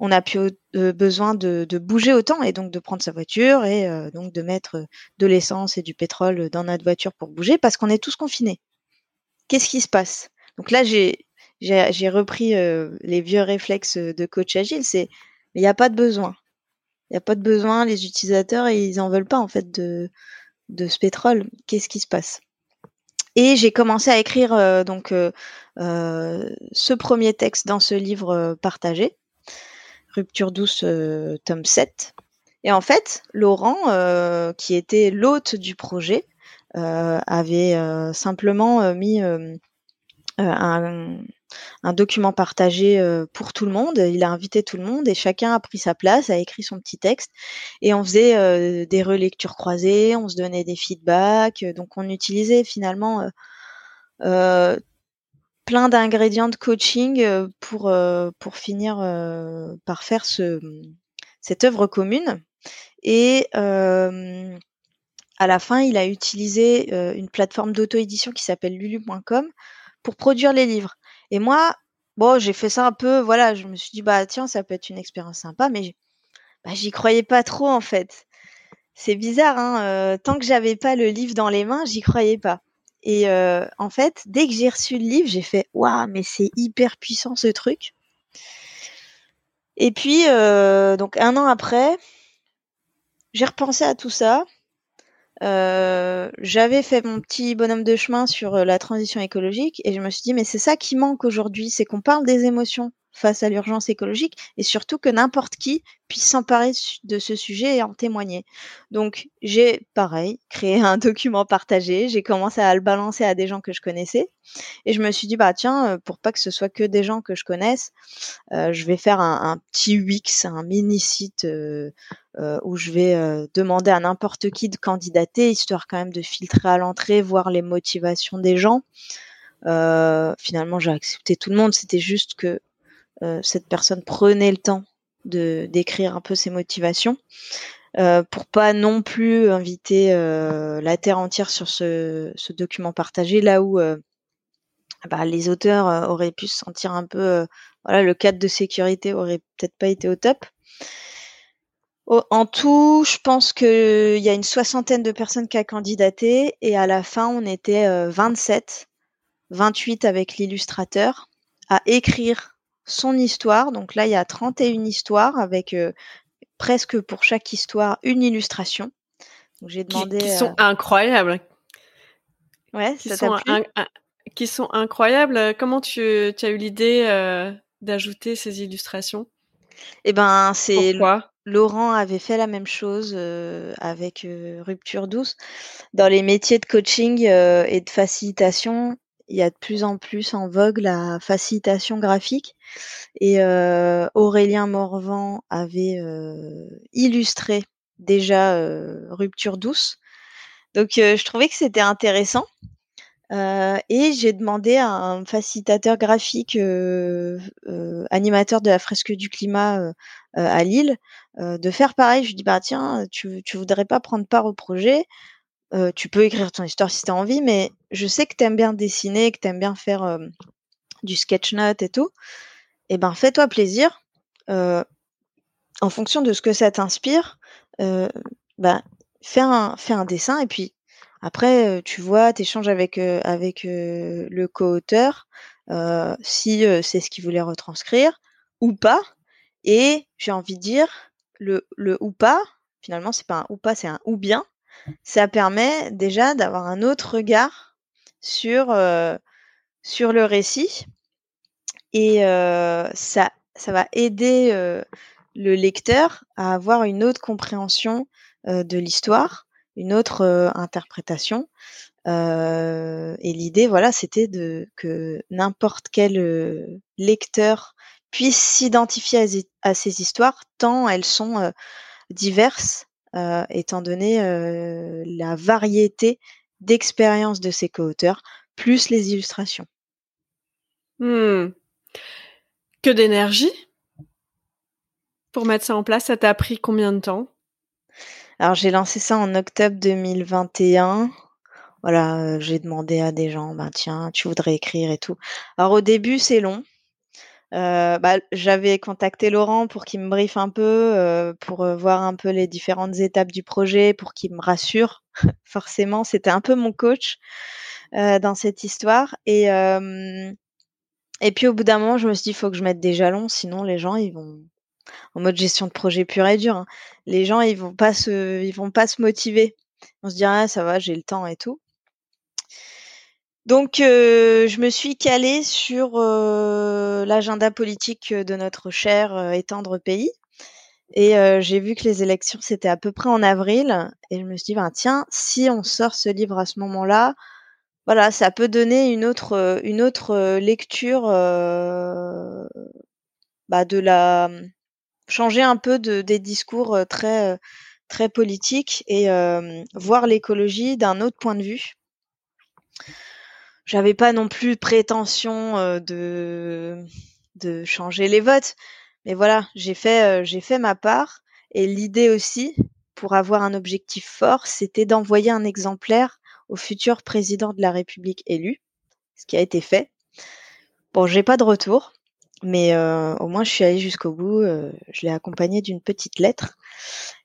On n'a plus euh, besoin de, de, bouger autant et donc de prendre sa voiture et euh, donc de mettre de l'essence et du pétrole dans notre voiture pour bouger parce qu'on est tous confinés. Qu'est-ce qui se passe? Donc là, j'ai repris les vieux réflexes de coach agile. C'est il n'y a pas de besoin. Il n'y a pas de besoin. Les utilisateurs, ils en veulent pas en fait de de ce pétrole. Qu'est-ce qui se passe? Et j'ai commencé à écrire euh, donc euh, euh, ce premier texte dans ce livre partagé, Rupture douce, tome 7. Et en fait, Laurent, qui était l'hôte du projet, avait simplement mis un, un document partagé euh, pour tout le monde. Il a invité tout le monde et chacun a pris sa place, a écrit son petit texte et on faisait euh, des relectures croisées, on se donnait des feedbacks. Donc on utilisait finalement euh, plein d'ingrédients de coaching pour pour finir par faire ce cette œuvre commune. Et à la fin, il a utilisé une plateforme d'auto-édition qui s'appelle lulu.com pour produire les livres. Et moi, bon, j'ai fait ça un peu, voilà, je me suis dit, bah tiens, ça peut être une expérience sympa, mais bah, j'y croyais pas trop en fait. C'est bizarre, hein, euh, tant que j'avais pas le livre dans les mains, j'y croyais pas. Et euh, en fait, dès que j'ai reçu le livre, j'ai fait, waouh, mais c'est hyper puissant ce truc. Et puis, euh, donc un an après, j'ai repensé à tout ça euh, j'avais fait mon petit bonhomme de chemin sur euh, la transition écologique et je me suis dit mais c'est ça qui manque aujourd'hui, c'est qu'on parle des émotions face à l'urgence écologique et surtout que n'importe qui puisse s'emparer de ce sujet et en témoigner. Donc j'ai pareil créé un [laughs] document partagé, j'ai commencé à le balancer à des gens que je connaissais et je me suis dit bah tiens euh, pour pas que ce soit que des gens que je connaisse, euh, je vais faire un, petit Wix, un mini site euh, où je vais demander à n'importe qui de candidater histoire quand même de filtrer à l'entrée, voir les motivations des gens. finalement, j'ai accepté tout le monde. C'était juste que cette personne prenait le temps de d'écrire un peu ses motivations euh, pour pas non plus inviter euh, la terre entière sur ce, ce, document partagé là où bah, les auteurs auraient pu se sentir un peu voilà le cadre de sécurité aurait peut-être pas été au top. En tout, je pense qu'il y a une soixantaine de personnes qui a candidaté et à la fin, on était 27, 28 avec l'illustrateur à écrire son histoire. Donc là, il y a 31 histoires avec euh, presque pour chaque histoire une illustration. Donc j'ai demandé. Qui, sont euh, incroyables. Ouais, qui sont, qui sont incroyables. Comment tu, as eu l'idée euh, d'ajouter ces illustrations? Eh ben, c'est. Laurent avait fait la même chose avec Rupture douce. Dans les métiers de coaching et de facilitation, il y a de plus en plus en vogue la facilitation graphique. Et euh, Aurélien Morvan avait euh, illustré déjà euh, Rupture douce. Donc je trouvais que c'était intéressant. et j'ai demandé à un facilitateur graphique, animateur de la fresque du climat à Lille, de faire pareil. Je lui dis bah tiens, tu, tu voudrais pas prendre part au projet? Tu peux écrire ton histoire si tu as envie, mais je sais que tu aimes bien dessiner, que tu aimes bien faire du sketch note et tout. Et eh ben, fais-toi plaisir. en fonction de ce que ça t'inspire, ben, fais, un, dessin et puis après, tu vois, tu échanges avec, avec le co-auteur si c'est ce qu'il voulait retranscrire ou pas. Et j'ai envie de dire, le, le ou pas, finalement, c'est pas un ou pas, c'est un ou bien ça permet déjà d'avoir un autre regard sur, euh, sur le récit et euh, ça, ça va aider euh, le lecteur à avoir une autre compréhension de l'histoire une autre interprétation. et l'idée, voilà, c'était de que n'importe quel lecteur puisse s'identifier à, ces histoires tant elles sont diverses, étant donné la variété d'expériences de ces co-auteurs, plus les illustrations. Mmh. Que d'énergie pour mettre ça en place, ça t'a pris combien de temps? Alors j'ai lancé ça en octobre 2021. Voilà, euh, j'ai demandé à des gens, bah tiens, tu voudrais écrire et tout. Alors au début c'est long. Euh, bah, j'avais contacté Laurent pour qu'il me briefe un peu, euh, pour voir un peu les différentes étapes du projet, pour qu'il me rassure. [laughs] Forcément, c'était un peu mon coach dans cette histoire. Et et puis au bout d'un moment, je me suis dit, il faut que je mette des jalons, sinon les gens, ils vont en mode gestion de projet pur et dur. Hein. Les gens, ils vont pas se, ils vont pas se motiver. On se dit ah ça va, j'ai le temps et tout. Donc euh, je me suis calée sur euh, l'agenda politique de notre cher euh, et tendre pays. Et j'ai vu que les élections c'était à peu près en avril. Et je me suis dit ben tiens, si on sort ce livre à ce moment-là, voilà, ça peut donner une autre, une autre lecture bah, de la changer un peu de, des discours très très politiques et voir l'écologie d'un autre point de vue. J'avais pas non plus prétention de de changer les votes, mais voilà, j'ai fait j'ai fait ma part et l'idée aussi pour avoir un objectif fort, c'était d'envoyer un exemplaire au futur président de la République élu, ce qui a été fait. Bon, j'ai pas de retour, mais euh, au moins, je suis allée jusqu'au bout. Euh, je l'ai accompagné d'une petite lettre.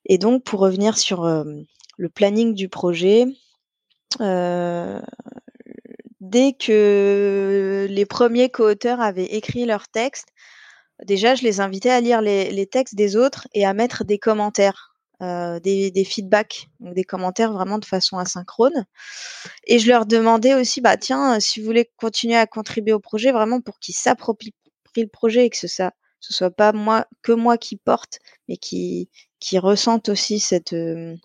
Et donc, pour revenir sur euh, le planning du projet, dès que les premiers co-auteurs avaient écrit leur texte, déjà, je les invitais à lire les, textes des autres et à mettre des commentaires. des, des, feedbacks, des commentaires vraiment de façon asynchrone. Et je leur demandais aussi, bah tiens, si vous voulez continuer à contribuer au projet, vraiment pour qu'ils s'approprient le projet et que ce, ça, ce soit pas moi que moi qui porte, mais qui, qui ressentent aussi cette, euh,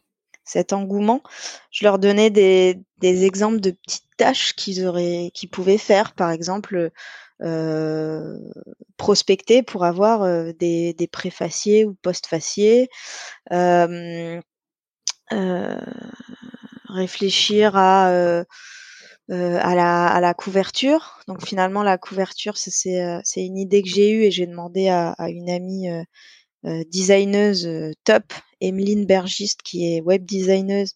cet engouement. Je leur donnais des, exemples de petites tâches qu'ils auraient, qu'ils pouvaient faire, par exemple euh, prospecter pour avoir euh, des, préfaciers ou postfaciers. Euh, réfléchir à la, couverture. Donc finalement, la couverture, c'est une idée que j'ai eue et j'ai demandé à, une amie designeuse top, Emeline Bergiste, qui est web designeuse,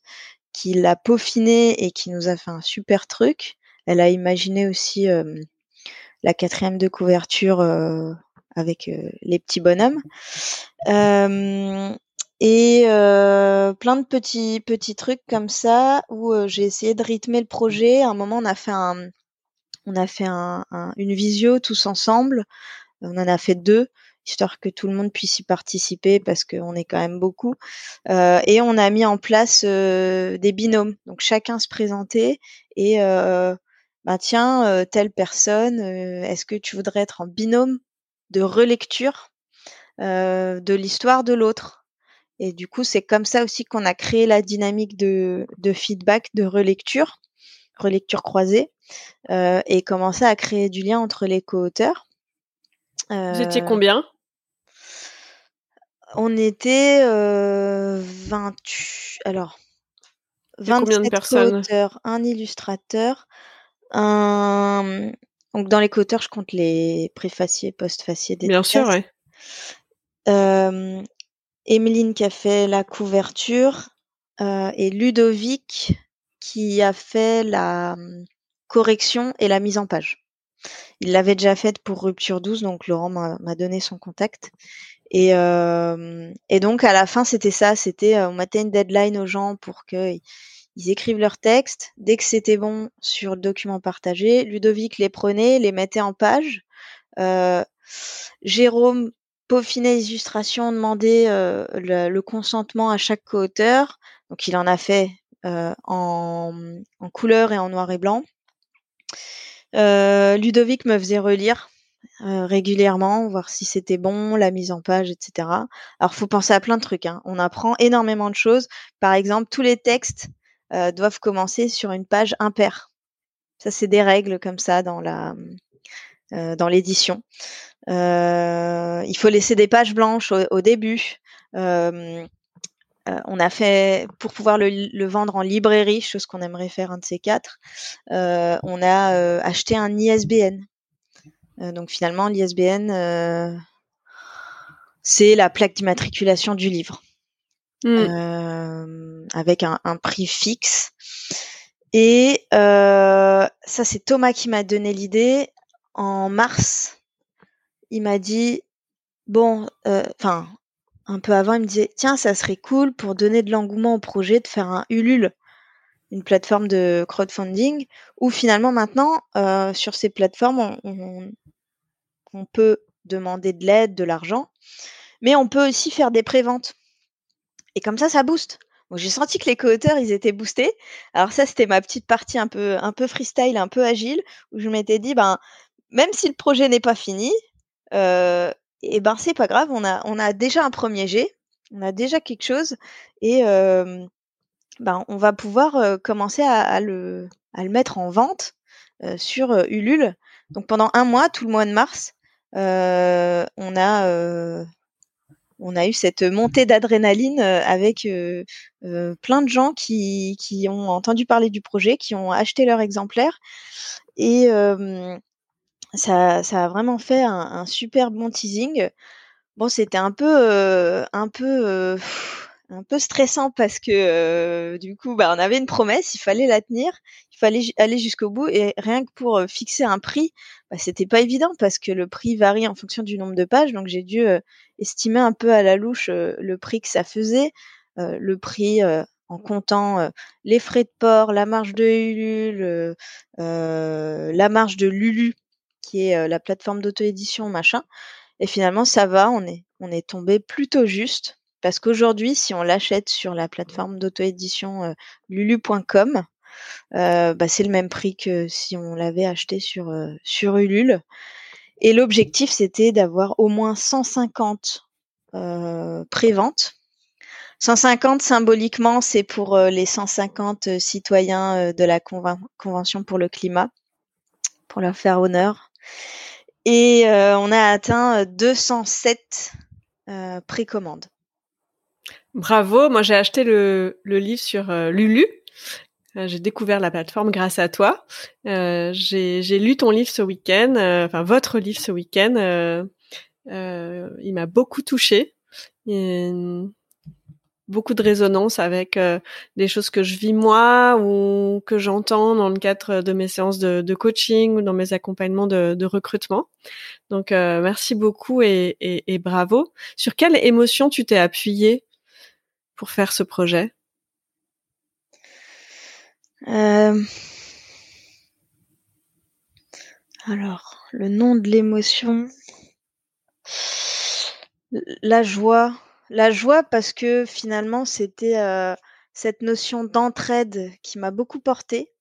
qui l'a peaufiné et qui nous a fait un super truc. Elle a imaginé aussi la quatrième de couverture avec les petits bonhommes et euh, plein de petits petits trucs comme ça où euh, j'ai essayé de rythmer le projet. À un moment, on a fait un on a fait un, une visio tous ensemble. On en a fait deux histoire que tout le monde puisse y participer parce qu'on est quand même beaucoup. Euh, et on a mis en place euh, des binômes. Donc chacun se présentait et bah tiens telle personne, est-ce que tu voudrais être en binôme de relecture de l'histoire de l'autre? Et du coup, c'est comme ça aussi qu'on a créé la dynamique de, de feedback, de relecture, relecture croisée, euh, et commencé à créer du lien entre les co-auteurs. Vous étiez euh, combien? On était euh, 20. Alors, 27 co-auteurs, un illustrateur, un. Donc dans les co-auteurs, je compte les préfaciers, postfaciers, des Bien sûr, ouais. Euh, Emeline qui a fait la couverture euh, et Ludovic qui a fait la correction et la mise en page. Il l'avait déjà faite pour Rupture 12, donc Laurent m'a donné son contact. Et, euh, et donc à la fin, c'était ça, c'était euh, on mettait une deadline aux gens pour qu'ils ils écrivent leur texte. Dès que c'était bon sur le document partagé, Ludovic les prenait, les mettait en page. Euh, Jérôme peaufiner les illustrations, demander euh, le, consentement à chaque co-auteur. Donc il en a fait euh, en, couleur et en noir et blanc. Euh, Ludovic me faisait relire régulièrement, voir si c'était bon, la mise en page, etc. Alors, faut penser à plein de trucs. Hein. On apprend énormément de choses. Par exemple, tous les textes doivent commencer sur une page impaire. Ça, c'est des règles comme ça dans la dans l'édition. il faut laisser des pages blanches au, début. on a fait pour pouvoir le, vendre en librairie, chose qu'on aimerait faire un de ces quatre. on a acheté un ISBN. Donc finalement, l'ISBN, c'est la plaque d'immatriculation du livre. Mmh. avec un, un, prix fixe. Et ça, c'est Thomas qui m'a donné l'idée en mars, il m'a dit bon, euh, enfin un peu avant, il me disait tiens, ça serait cool pour donner de l'engouement au projet de faire un Ulule, une plateforme de crowdfunding, où finalement maintenant euh, sur ces plateformes on, on, peut demander de l'aide, de l'argent, mais on peut aussi faire des préventes. Et comme ça, ça booste. Donc j'ai senti que les co-auteurs, ils étaient boostés. Alors ça, c'était ma petite partie un peu, un peu freestyle, un peu agile, où je m'étais dit, ben, même si le projet n'est pas fini, euh, et ben c'est pas grave, on a, on a déjà un premier jet, on a déjà quelque chose, et euh, ben on va pouvoir euh, commencer à, le, mettre en vente euh, sur euh, Ulule. Donc pendant un mois, tout le mois de mars, on a eu cette montée d'adrénaline avec plein de gens qui, ont entendu parler du projet, qui ont acheté leur exemplaire. Et, ça, a vraiment fait un, super bon teasing. Bon, c'était un peu, un peu, un peu stressant parce que euh, du coup, bah, on avait une promesse, il fallait la tenir, il fallait aller jusqu'au bout et rien que pour fixer un prix, bah, c'était pas évident parce que le prix varie en fonction du nombre de pages. Donc j'ai dû estimer un peu à la louche le prix que ça faisait, le prix en comptant les frais de port, la marge de Ulule, la marge de Lulu qui est la plateforme d'auto-édition, machin. Et finalement, ça va, on est tombé plutôt juste. Parce qu'aujourd'hui, si on l'achète sur la plateforme d'auto-édition lulu.com, bah, c'est le même prix que si on l'avait acheté sur, sur Ulule. Et l'objectif, c'était d'avoir au moins 150 euh, préventes. 150 symboliquement, c'est pour les 150 citoyens de la Convention pour le climat, pour leur faire honneur. Et euh, on a atteint 207 euh, euh, précommandes. Bravo, moi j'ai acheté le, livre sur Lulu. J'ai découvert la plateforme grâce à toi. j'ai lu ton livre ce week-end, enfin votre livre ce week-end. il m'a beaucoup touché beaucoup de résonance avec euh, des choses que je vis moi ou que j'entends dans le cadre de mes séances de, coaching ou dans mes accompagnements de, recrutement. Donc euh, merci beaucoup et, et, et, bravo. Sur quelle émotion tu t'es appuyé pour faire ce projet? Euh... Alors, le nom de l'émotion, la joie, la joie parce que finalement c'était euh, cette notion d'entraide qui m'a beaucoup portée.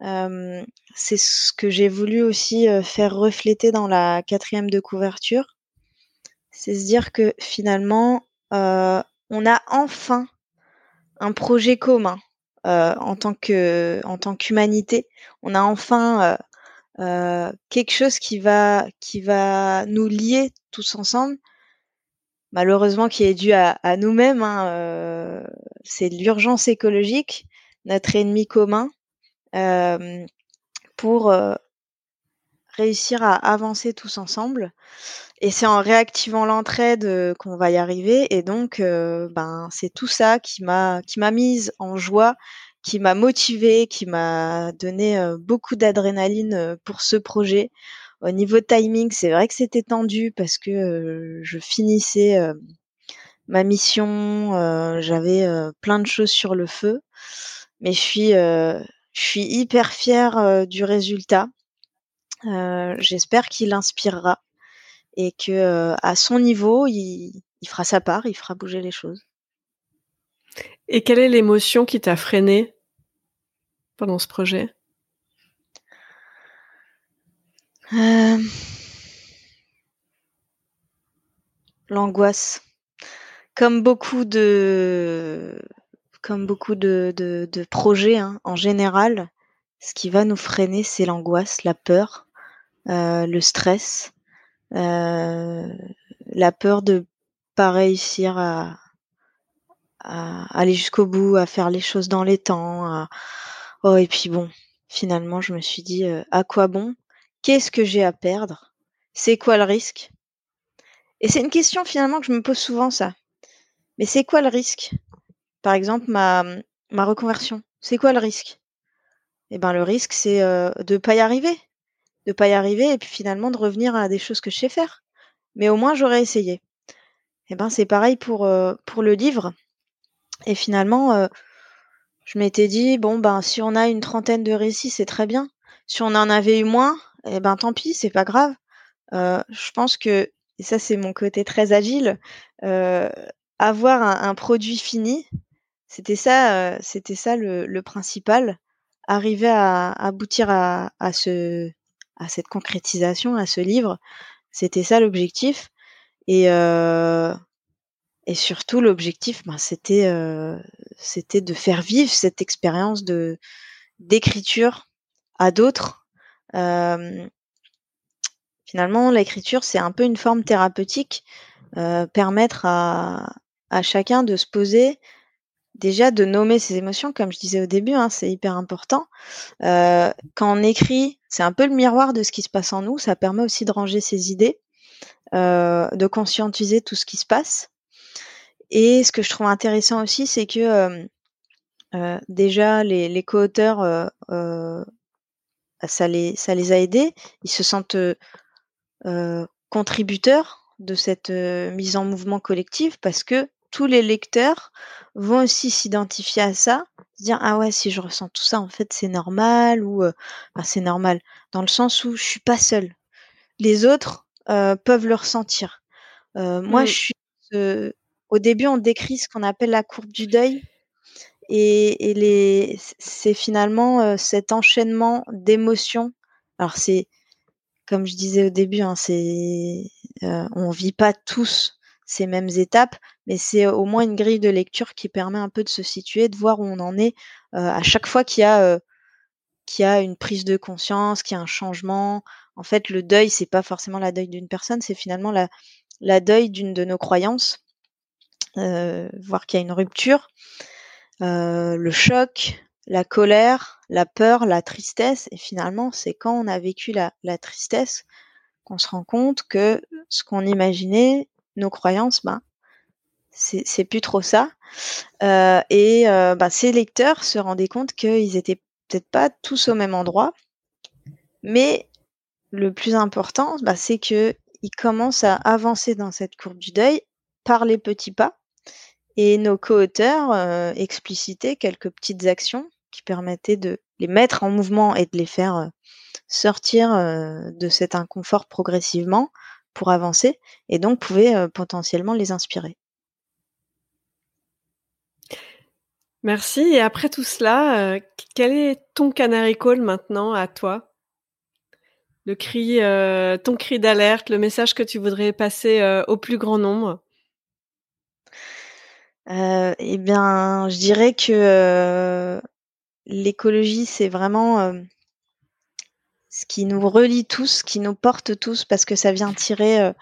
c'est ce que j'ai voulu aussi euh, faire refléter dans la quatrième de couverture. C'est se dire que finalement, euh, on a enfin un projet commun en tant que en tant qu'humanité. On a enfin quelque chose qui va nous lier tous ensemble malheureusement qui est dû à, nous-mêmes. Hein, euh, c'est l'urgence écologique, notre ennemi commun, euh, pour euh, réussir à avancer tous ensemble. Et c'est en réactivant l'entraide qu'on va y arriver. Et donc, ben, c'est tout ça qui m'a qui m'a mise en joie, qui m'a motivée, qui m'a donné beaucoup d'adrénaline pour ce projet. Au niveau timing, c'est vrai que c'était tendu parce que je finissais ma mission, j'avais plein de choses sur le feu, mais je suis, je suis hyper fière du résultat. J'espère qu'il inspirera et que à son niveau, il, il fera sa part, il fera bouger les choses. Et quelle est l'émotion qui t'a freiné pendant ce projet? Euh, l'angoisse. Comme beaucoup de comme beaucoup de, de, projets hein, en général, ce qui va nous freiner, c'est l'angoisse, la peur, euh, le stress, la peur de pas réussir à, à aller jusqu'au bout, à faire les choses dans les temps. Oh, et puis bon, finalement, je me suis dit, euh, à quoi bon? Qu'est-ce que j'ai à perdre? C'est quoi le risque? Et c'est une question finalement que je me pose souvent, ça. Mais c'est quoi le risque? Par exemple, ma, ma reconversion. C'est quoi le risque? Eh ben, le risque, c'est euh, de pas y arriver. De pas y arriver et puis finalement de revenir à des choses que je sais faire. Mais au moins, j'aurais essayé. Eh ben, c'est pareil pour, euh, pour le livre. Et finalement, euh, je m'étais dit, bon, ben, si on a une trentaine de récits, c'est très bien. Si on en avait eu moins, eh ben, tant pis, c'est pas grave. Euh, je pense que, et ça, c'est mon côté très agile, avoir un, produit fini, c'était ça, c'était ça le, principal. Arriver à, aboutir à, ce, à cette concrétisation, à ce livre, c'était ça l'objectif. Et, et surtout, l'objectif, ben, c'était, c'était de faire vivre cette expérience de d'écriture à d'autres. Finalement, l'écriture, c'est un peu une forme thérapeutique, permettre à, à chacun de se poser, déjà de nommer ses émotions, comme je disais au début, hein, c'est hyper important. quand on écrit, c'est un peu le miroir de ce qui se passe en nous, ça permet aussi de ranger ses idées, de conscientiser tout ce qui se passe. Et ce que je trouve intéressant aussi, c'est que euh, déjà les, co-auteurs, euh, ça, les, ça les a aidés. Ils se sentent contributeurs de cette mise en mouvement collective parce que tous les lecteurs vont aussi s'identifier à ça, se dire ah ouais si je ressens tout ça en fait c'est normal ou c'est normal dans le sens où je suis pas seule. Les autres peuvent le ressentir. Moi je suis au début, on décrit ce qu'on appelle la courbe du deuil. Et, les, c'est finalement euh, cet enchaînement d'émotions. Alors c'est, comme je disais au début, hein, c'est, euh, on vit pas tous ces mêmes étapes, mais c'est au moins une grille de lecture qui permet un peu de se situer, de voir où on en est à chaque fois qu'il y a qu'il y a une prise de conscience, qu'il y a un changement. En fait, le deuil, c'est pas forcément la deuil d'une personne, c'est finalement la, la deuil d'une de nos croyances euh, voir qu'il y a une rupture, le choc, la colère, la peur, la tristesse. Et finalement, c'est quand on a vécu la, tristesse qu'on se rend compte que ce qu'on imaginait, nos croyances, ben, c'est plus trop ça. Euh, et ben, ces lecteurs se rendaient compte qu'ils étaient peut-être pas tous au même endroit, mais le plus important, ben, c'est que ils commencent à avancer dans cette courbe du deuil par les petits pas. Et nos co-auteurs euh, explicitaient quelques petites actions qui permettaient de les mettre en mouvement et de les faire euh, sortir euh, de cet inconfort progressivement pour avancer et donc pouvaient potentiellement les inspirer. Merci. Et après tout cela, quel est ton canary call maintenant à toi? Le cri, ton cri d'alerte, le message que tu voudrais passer au plus grand nombre? Euh, eh bien, je dirais que euh, l'écologie, c'est vraiment euh, ce qui nous relie tous, ce qui nous porte tous, parce que ça vient tirer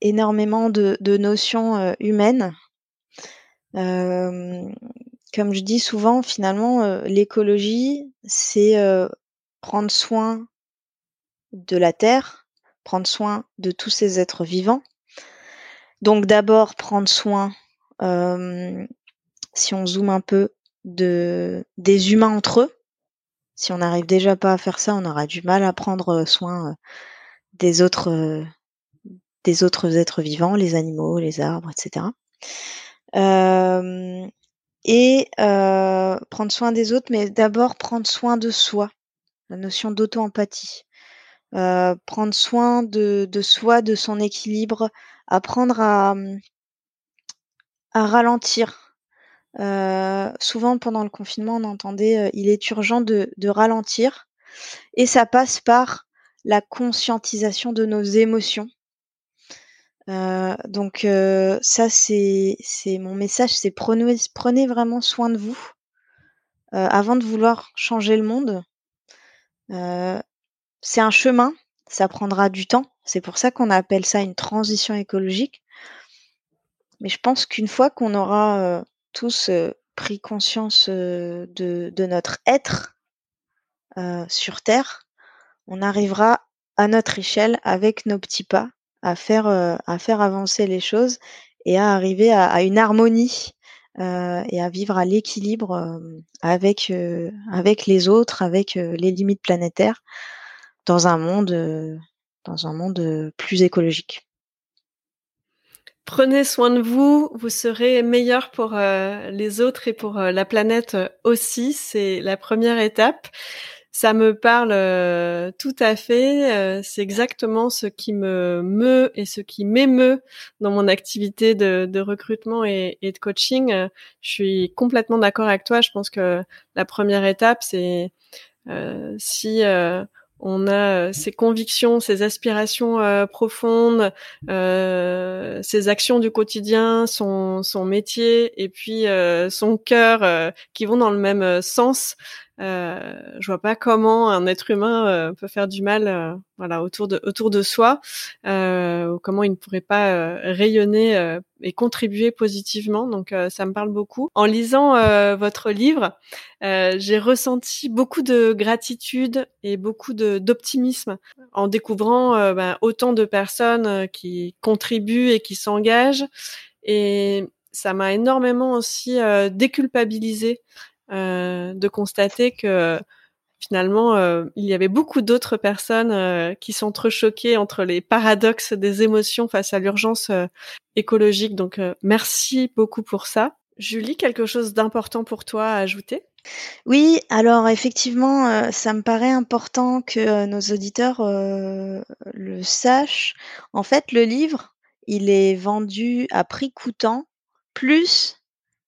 énormément de, notions humaines. comme je dis souvent, finalement, l'écologie, c'est prendre soin de la Terre, prendre soin de tous ces êtres vivants. Donc d'abord prendre soin si on zoome un peu, de, des humains entre eux. Si on n'arrive déjà pas à faire ça, on aura du mal à prendre soin des autres, des autres êtres vivants, les animaux, les arbres, etc. et prendre soin des autres, mais d'abord prendre soin de soi, la notion d'auto-empathie. prendre soin de, soi, de son équilibre, apprendre à, à ralentir. Euh, souvent pendant le confinement, on entendait euh, il est urgent de, ralentir et ça passe par la conscientisation de nos émotions. donc ça c'est c'est mon message, c'est prenez prenez vraiment soin de vous avant de vouloir changer le monde. c'est un chemin, ça prendra du temps. C'est pour ça qu'on appelle ça une transition écologique. Mais je pense qu'une fois qu'on aura tous pris conscience de, notre être sur Terre, on arrivera à notre échelle avec nos petits pas à faire, à faire avancer les choses et à arriver à, à une harmonie et à vivre à l'équilibre avec, avec les autres, avec les limites planétaires dans un monde, dans un monde plus écologique. Prenez soin de vous, vous serez meilleur pour les autres et pour la planète aussi. C'est la première étape ça me parle euh, tout à fait. Euh, c'est exactement ce qui me meut et ce qui m'émeut dans mon activité de, recrutement et, de coaching. je suis complètement d'accord avec toi. Je pense que la première étape, c'est euh, si on a ses convictions, ses aspirations profondes, ses actions du quotidien, son, son métier et puis son cœur qui vont dans le même sens. Euh, je vois pas comment un être humain euh, peut faire du mal, euh, voilà, autour de autour de soi, ou comment il ne pourrait pas rayonner et contribuer positivement. Donc, ça me parle beaucoup. En lisant votre livre, j'ai ressenti beaucoup de gratitude et beaucoup d'optimisme en découvrant ben, autant de personnes qui contribuent et qui s'engagent. Et ça m'a énormément aussi déculpabilisé de constater que finalement, euh, il y avait beaucoup d'autres personnes euh, qui choquées entre les paradoxes des émotions face à l'urgence écologique. Donc, merci beaucoup pour ça. Julie, quelque chose d'important pour toi à ajouter? Oui, alors effectivement, ça me paraît important que nos auditeurs le sachent. En fait, le livre, il est vendu à prix coûtant, plus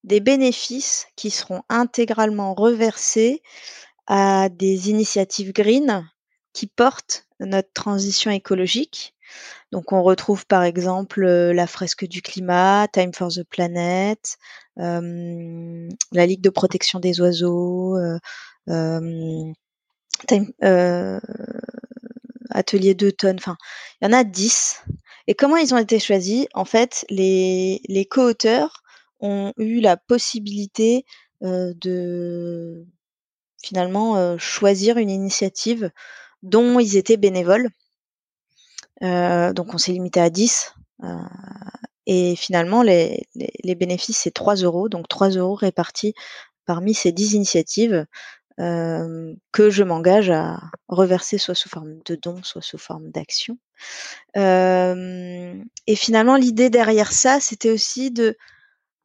des bénéfices qui seront intégralement reversés à des initiatives green qui portent notre transition écologique. Donc on retrouve par exemple euh, la fresque du climat, Time for the Planet, euh, la Ligue de protection des oiseaux, euh, Atelier d'automne, enfin il y en a 10. Et comment ils ont été choisis? En fait, les, les co-auteurs ont eu la possibilité de finalement choisir une initiative dont ils étaient bénévoles. donc on s'est limité à 10. et finalement, les, les, bénéfices, c'est 3 euros. Donc 3 euros répartis parmi ces 10 initiatives que je m'engage à reverser soit sous forme de dons, soit sous forme d'action. et finalement, l'idée derrière ça, c'était aussi de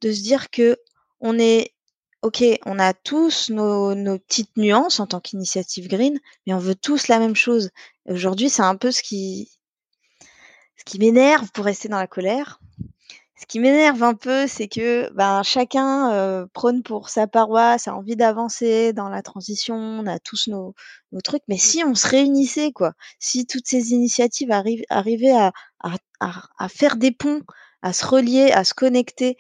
de se dire que on est ok, on a tous nos, petites nuances en tant qu'initiative green, mais on veut tous la même chose. Aujourd'hui, c'est un peu ce qui, ce qui m'énerve pour rester dans la colère. Ce qui m'énerve un peu, c'est que ben, chacun euh, prône pour sa paroisse, a envie d'avancer dans la transition, on a tous nos, trucs, mais si on se réunissait, quoi, si toutes ces initiatives arrivaient à, à faire des ponts, à se relier, à se connecter,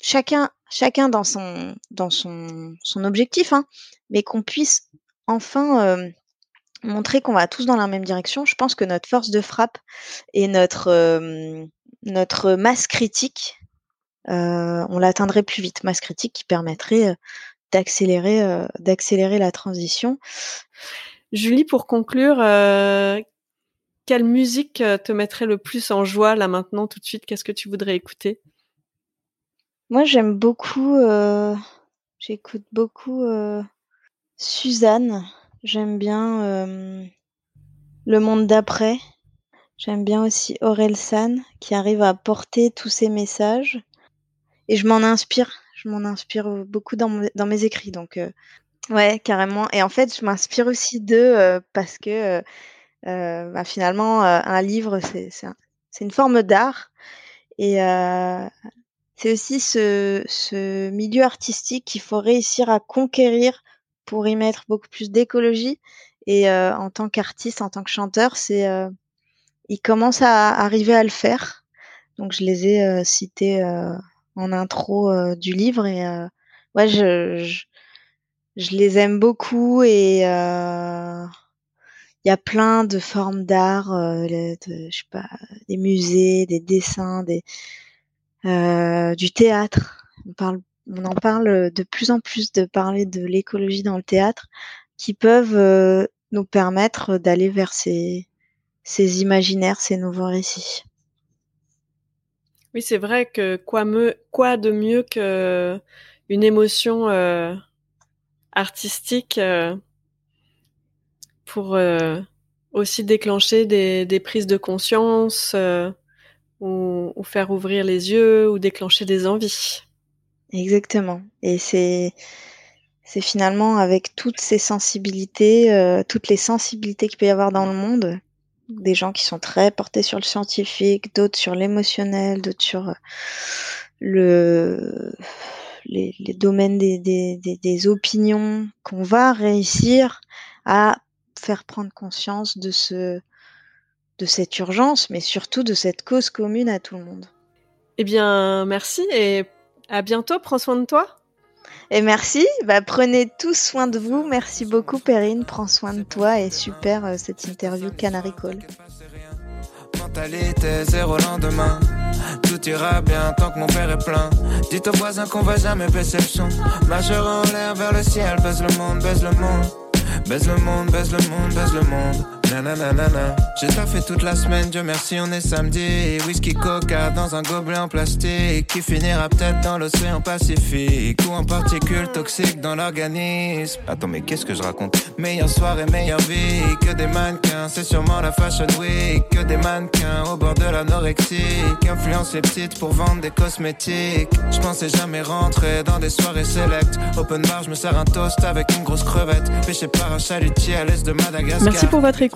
chacun, dans son, objectif, hein, mais qu'on puisse enfin montrer qu'on va tous dans la même direction. Je pense que notre force de frappe et notre, masse critique, on l'atteindrait plus vite. Masse critique qui permettrait d'accélérer, d'accélérer la transition. Julie, pour conclure, quelle musique te mettrait le plus en joie là maintenant tout de suite? Qu'est-ce que tu voudrais écouter? Moi, j'aime beaucoup, euh, j'écoute beaucoup euh, Suzanne. J'aime bien euh, Le Monde d'après. J'aime bien aussi Aurel San qui arrive à porter tous ces messages. Et je m'en inspire. Je m'en inspire beaucoup dans, dans mes écrits. Donc, ouais, carrément. Et en fait, je m'inspire aussi d'eux parce que bah, finalement, un livre, c'est une forme d'art. Et c'est aussi ce, ce, milieu artistique qu'il faut réussir à conquérir pour y mettre beaucoup plus d'écologie. Et euh, en tant qu'artiste, en tant que chanteur, c'est euh, il commence à arriver à le faire. Donc je les ai cités en intro du livre et ouais, je, je, les aime beaucoup et il y a plein de formes d'art, je sais pas, des musées, des dessins, des du théâtre. On en parle de plus en plus de parler de l'écologie dans le théâtre, qui peuvent nous permettre d'aller vers ces, imaginaires, ces nouveaux récits. Oui, c'est vrai que quoi, de mieux que une émotion euh, artistique euh, pour euh, aussi déclencher des, prises de conscience ou, faire ouvrir les yeux ou déclencher des envies. Exactement. Et c'est c'est finalement avec toutes ces sensibilités, toutes les sensibilités qu'il peut y avoir dans le monde, des gens qui sont très portés sur le scientifique, d'autres sur l'émotionnel, d'autres sur euh, le les, domaines des, des, des, opinions, qu'on va réussir à faire prendre conscience de ce de cette urgence, mais surtout de cette cause commune à tout le monde. Eh bien, merci et à bientôt. Prends soin de toi. Et merci. Bah, prenez tous soin de vous. Merci beaucoup, Perrine. Prends soin de toi et super euh, cette interview Canary Call. Mentalité zéro lendemain. Tout ira bien tant que mon père est plein. Dites aux voisins qu'on va jamais baisser le son. Majeur en l'air vers le ciel, baise le monde, baise le monde. Baise le monde, baise le monde, baise le monde. J'ai fait toute la semaine, Dieu merci, on est samedi. Whisky coca dans un gobelet en plastique qui finira peut-être dans l'océan Pacifique ou en particules toxiques dans l'organisme. Attends, mais qu'est-ce que je raconte? Meilleure soirée, meilleure vie que des mannequins. C'est sûrement la fashion week que des mannequins au bord de l'anorexie. Influence les petites pour vendre des cosmétiques. Je pensais jamais rentrer dans des soirées select. Open bar, je me sers un toast avec une grosse crevette. Pêché par un chalutier à l'est de Madagascar. Merci pour votre écoute.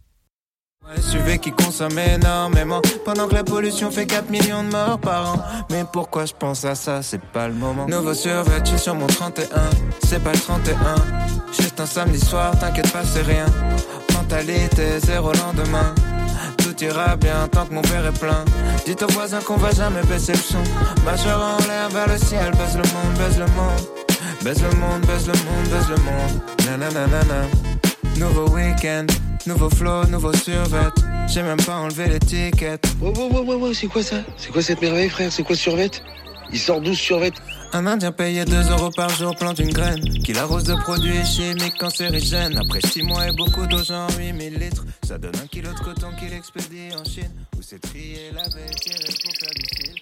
SUV qui consomme énormément. Pendant que la pollution fait 4 millions de morts par an. Mais pourquoi je pense à ça, c'est pas le moment. Nouveau survêt, sur mon 31 C'est pas le 31 Juste un samedi soir, t'inquiète pas, c'est rien. Mentalité, zéro lendemain. Tout ira bien tant que mon père est plein. Dites aux voisins qu'on va jamais baisser le son. Majeur en l'air vers le ciel Baise le monde, baise le monde. Baise le monde, baise le monde, baise le monde. Nanana Nouveau week-end Nouveau flow, nouveau survêt. J'ai même pas enlevé l'étiquette. Ouais, ouais, ouais, ouais, c'est quoi ça? C'est quoi cette merveille, frère? C'est quoi survêt? Il sort 12 survêt. Un Indien payé 2 euros par jour plante une graine. Qu'il arrose de produits chimiques cancérigènes Après 6 mois et beaucoup d'eau, genre 8000 litres. Ça donne un kilo de coton qu'il expédie en Chine. Où c'est trié, lavé, tiré pour faire du fil